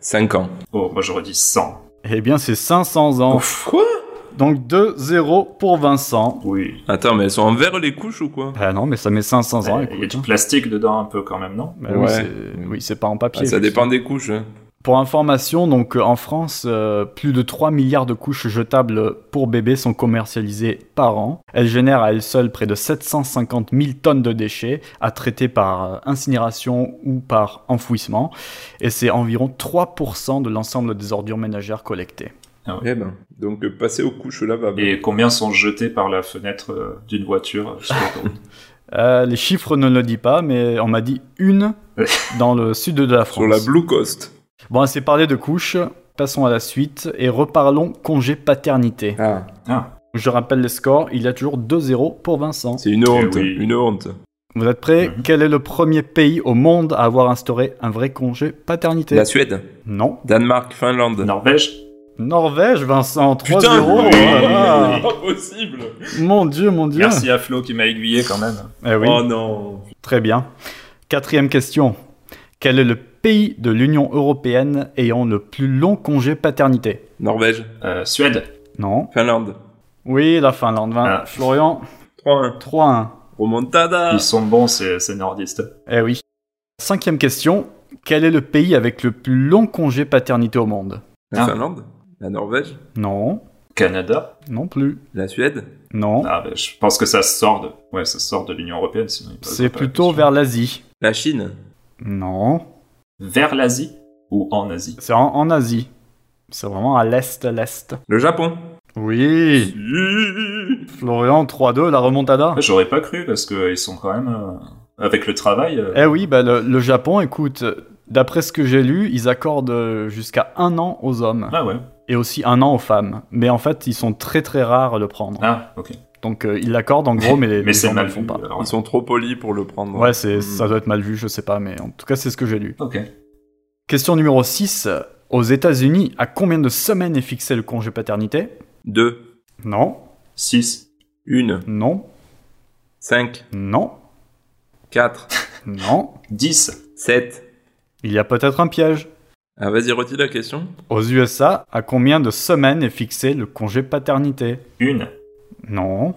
5 ans. Oh, moi j'aurais dit 100. Eh bien c'est 500 ans. Quoi? Donc 2-0 pour Vincent. Oui. Attends, mais elles sont en verre les couches ou quoi? Ah non, mais ça met 500 ans, Euh, il y a du plastique dedans un peu quand même, non? Bah oui, c'est- oui, c'est pas en papier. Ah, Ça dépend des couches. hein. Pour information, donc euh, en France, euh, plus de 3 milliards de couches jetables pour bébés sont commercialisées par an. Elles génèrent à elles seules près de 750 000 tonnes de déchets à traiter par euh, incinération ou par enfouissement. Et c'est environ 3% de l'ensemble des ordures ménagères collectées. Eh ben, donc passer aux couches lavables. Et combien sont jetés par la fenêtre euh, d'une voiture Euh, les chiffres ne le disent pas, mais on m'a dit une dans le sud de la France. Sur la Blue Coast. Bon, assez parlé de couches. Passons à la suite et reparlons congé paternité. Ah, Ah, Je rappelle les scores, il y a toujours 2-0 pour Vincent. c'est une honte, oui. une honte. Vous êtes prêts Mhm. Quel est le premier pays au monde à avoir instauré un vrai congé paternité La Suède, Non. Danemark, Finlande. Norvège Norvège, Vincent, 3-0. Putain, oh oui. là là. Pas possible. Mon dieu, mon dieu. Merci à Flo qui m'a aiguillé quand même. Eh oui, Oh non. très bien. Quatrième question. Quel est le pays de l'Union européenne ayant le plus long congé paternité Norvège, Euh, Suède Non. Finlande. Oui, la Finlande. Ah. Florian, 3-1. 3-1. Remontada. Ils sont bons, ces, ces nordistes. Eh oui. Cinquième question. Quel est le pays avec le plus long congé paternité au monde? La Ah. Finlande, la Norvège, Non. Canada Non plus. la Suède. Non. ah, ben, Je pense que ça sort de, ouais, ça sort de l'Union Européenne. sinon ils C'est pas plutôt vers l'Asie. La Chine. Non. Vers l'Asie ou en Asie? C'est en, en Asie. C'est vraiment à l'est, l'est. Le Japon. Oui. Florian, 3-2, la remontada. J'aurais pas cru parce qu'ils sont quand même. euh, avec le travail. euh, Eh oui, bah, le, le Japon, écoute, d'après ce que j'ai lu, ils accordent jusqu'à un an aux hommes Ah ouais. et aussi un an aux femmes. Mais en fait, ils sont très très rares à le prendre. Ah, ok. Donc euh, ils l'accordent en gros, mais les, Mais les gens ne le font vu. pas. alors. Ils sont trop polis pour le prendre. Ouais, c'est, Hmm. ça doit être mal vu, je sais pas, mais en tout cas, c'est ce que j'ai lu. Ok. Question numéro 6. Aux États-Unis, à combien de semaines est fixé le congé paternité? Deux, Non, 6. une, non, cinq, non, quatre, non. 10. sept. Il y a peut-être un piège. Ah, vas-y, retire la question. Aux USA, à combien de semaines est fixé le congé paternité? Une. Non,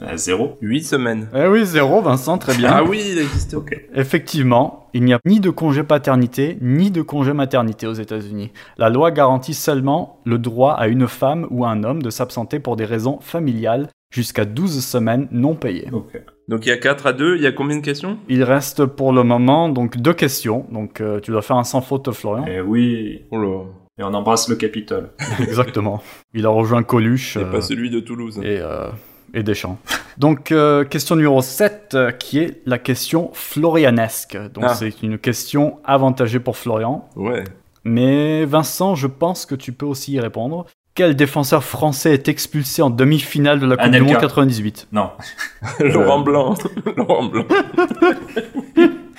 Euh, zéro. 8 semaines. Eh oui, zéro, Vincent, très bien. Ah oui, il existe. Ok. Effectivement, il n'y a ni de congé paternité ni de congé maternité aux États-Unis. La loi garantit seulement le droit à une femme ou à un homme de s'absenter pour des raisons familiales jusqu'à 12 semaines non payées. Ok. Donc il y a 4 à 2, il y a combien de questions? Il reste pour le moment donc deux questions. Donc euh, tu dois faire un sans faute, Florian. Et oui. Oh là. Et on embrasse le Capitole. Exactement. Il a rejoint Coluche. Euh, pas celui de Toulouse. et, euh, et Deschamps. Donc, euh, question numéro 7, euh, qui est la question florianesque. Donc, Ah. c'est une question avantagée pour Florian. Ouais. Mais Vincent, je pense que tu peux aussi y répondre. Quel défenseur français est expulsé en demi-finale de la Coupe du. Monde 98 Non. Laurent Blanc. Laurent Blanc.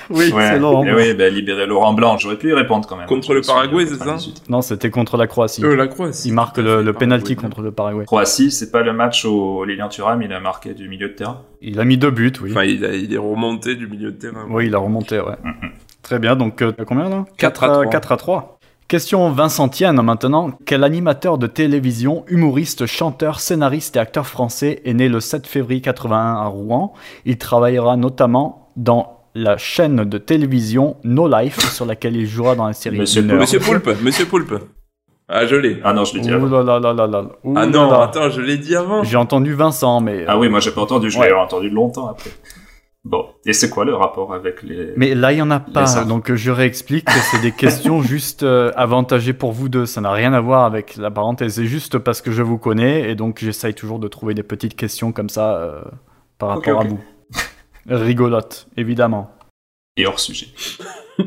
Oui, Ouais. c'est Laurent Eh Blanc. oui, bah, libérer Laurent Blanc. J'aurais pu y répondre quand même. Contre le Paraguay, c'est ça 98. Non, c'était contre la Croatie. Euh, la Croatie. Il marque le, le penalty contre le Paraguay. Croatie, c'est pas le match au Lilian Thuram, il a marqué du milieu de terrain. Il a mis deux buts, oui. Enfin, il, a- il est remonté du milieu de terrain. Oui, il a remonté, ouais. Très bien, donc euh, t'as combien là? 4 à 3. 4 à 3. Question vincentienne maintenant. Quel animateur de télévision, humoriste, chanteur, scénariste et acteur français est né le 7 février 81 à Rouen? Il travaillera notamment dans la chaîne de télévision No Life sur laquelle il jouera dans la série Monsieur. Monsieur Poulpe, Monsieur Poulpe. Ah, je l'ai. Ah non, je l'ai dit avant. là là là Ah non, attends, je l'ai dit avant. J'ai entendu Vincent, mais... Ah oui, moi j'ai pas entendu, je Ouais. l'ai entendu longtemps après. Bon, et c'est quoi le rapport avec les... Mais là, il y en a pas, donc euh, je réexplique que c'est des questions juste euh, avantagées pour vous deux. Ça n'a rien à voir avec la parenthèse. C'est juste parce que je vous connais et donc j'essaye toujours de trouver des petites questions comme ça euh, par rapport à vous. Rigolote, évidemment. Et hors sujet.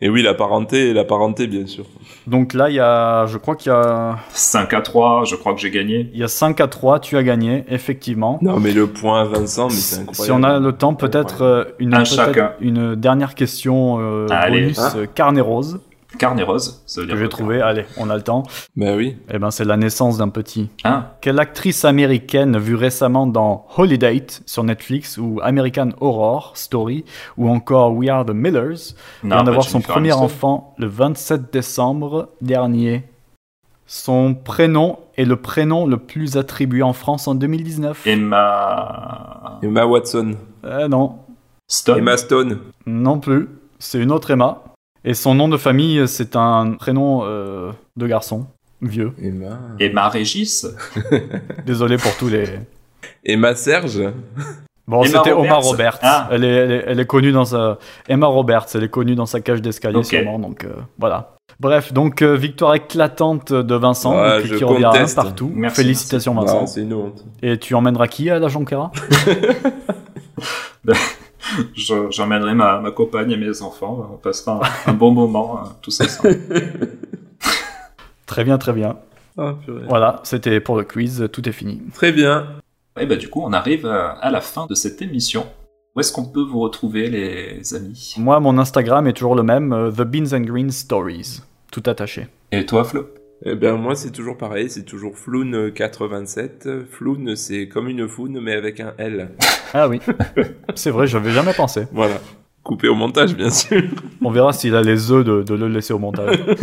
Et oui, la parenté, la parenté, bien sûr. Donc là, il y a, je crois qu'il y a, 5 à 3, je crois que j'ai gagné. il y a 5 à 3. Tu as gagné, effectivement. Non, mais le point à Vincent, mais c'est incroyable. Si on a le temps, peut-être euh, une, Un peut-être chacun. une dernière question euh, Allez. bonus Hein euh, carnet rose Carnet rose, ça veut dire que j'ai trouvé. Allez, on a le temps. Bah oui. Eh ben, c'est la naissance d'un petit. Hein Quelle actrice américaine vue récemment dans Holiday sur Netflix ou American Horror Story ou encore We Are the Millers Non, vient d'avoir son premier enfant le 27 décembre dernier. Son prénom est le prénom le plus attribué en France en 2019. Emma... Emma Watson. Euh, non, Stone Emma Stone. non plus. C'est une autre Emma. Et son nom de famille, c'est un prénom euh, de garçon, vieux. Emma. Emma Régis Désolé pour tous les... Emma Serge. Bon, c'était Omar Roberts. Ah. Elle, est, elle, est, elle est connue dans sa. Emma Roberts, elle est connue dans sa cage d'escalier sûrement, donc euh, voilà. Bref, donc euh, victoire éclattante de Vincent, Ouais, donc, je qui revient à conteste. partout. Merci, Félicitations Vincent. c'est une honte. Et tu emmèneras qui à la Jonquera? J'emmènerai ma, ma compagne et mes enfants, on passera un, un bon moment, euh, tous ensemble. Très bien, très bien. Ah, purée. Voilà, c'était pour le quiz, tout est fini. Très bien. Et bah du coup, on arrive euh, à la fin de cette émission. Où est-ce qu'on peut vous retrouver, les amis? Moi, mon Instagram est toujours le même, euh, The Beans and Greens Stories. Tout attaché. Et toi, Flo? Eh ben moi c'est toujours pareil, c'est toujours Floun87. Floun c'est comme une foune mais avec un L. Ah oui, c'est vrai, j'avais jamais pensé. Voilà. Coupé au montage bien sûr. On verra s'il a les œufs de, de le laisser au montage.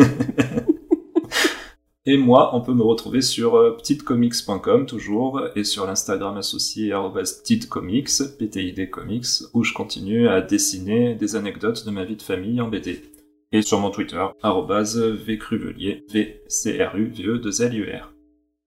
Et moi, on peut me retrouver sur euh, petitecomics.com toujours, et sur l'Instagram associé arobase petitecomics, PTID Comics, où je continue à dessiner des anecdotes de ma vie de famille en BD. Et sur mon Twitter, vcruvelier, v c r u v e 2 l u r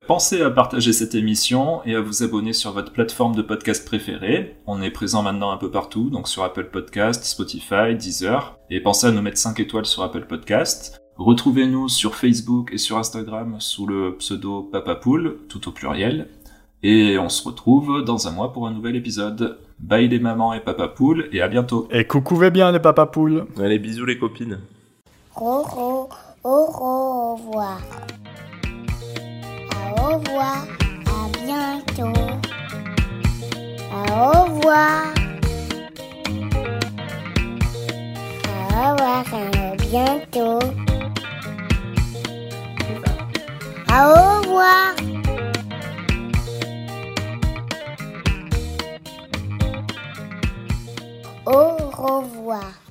Pensez à partager cette émission et à vous abonner sur votre plateforme de podcast préférée. On est présent maintenant un peu partout, donc sur Apple Podcast, Spotify, Deezer. Et pensez à nous mettre 5 étoiles sur Apple Podcast. Retrouvez-nous sur Facebook et sur Instagram sous le pseudo Papapoule, tout au pluriel. Et on se retrouve dans un mois pour un nouvel épisode. Bye les mamans et Papapoule, et à bientôt. Et coucouvez bien les papapoules. Allez bisous les copines. Au, au, au revoir. Au revoir, à bientôt. Au revoir. Au revoir, à bientôt. Au revoir. Au revoir.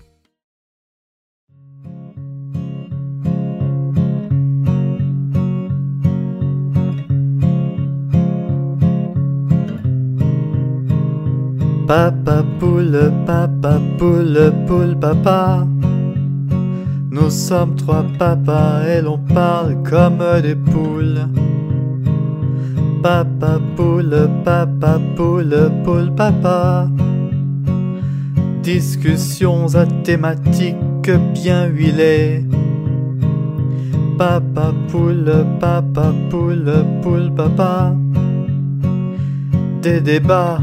Papa poule, papa poule, poule papa. Nous sommes trois papas et l'on parle comme des poules. Papa poule, papa poule, poule papa. Discussions à thématiques bien huilées. Papa poule, papa poule, poule papa. Des débats,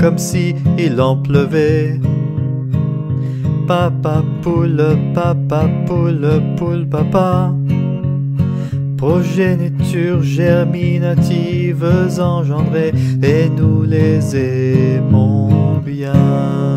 comme si il en pleuvait. Papa poule, papa poule, poule papa. Progéniture germinatives engendrées et nous les aimons bien.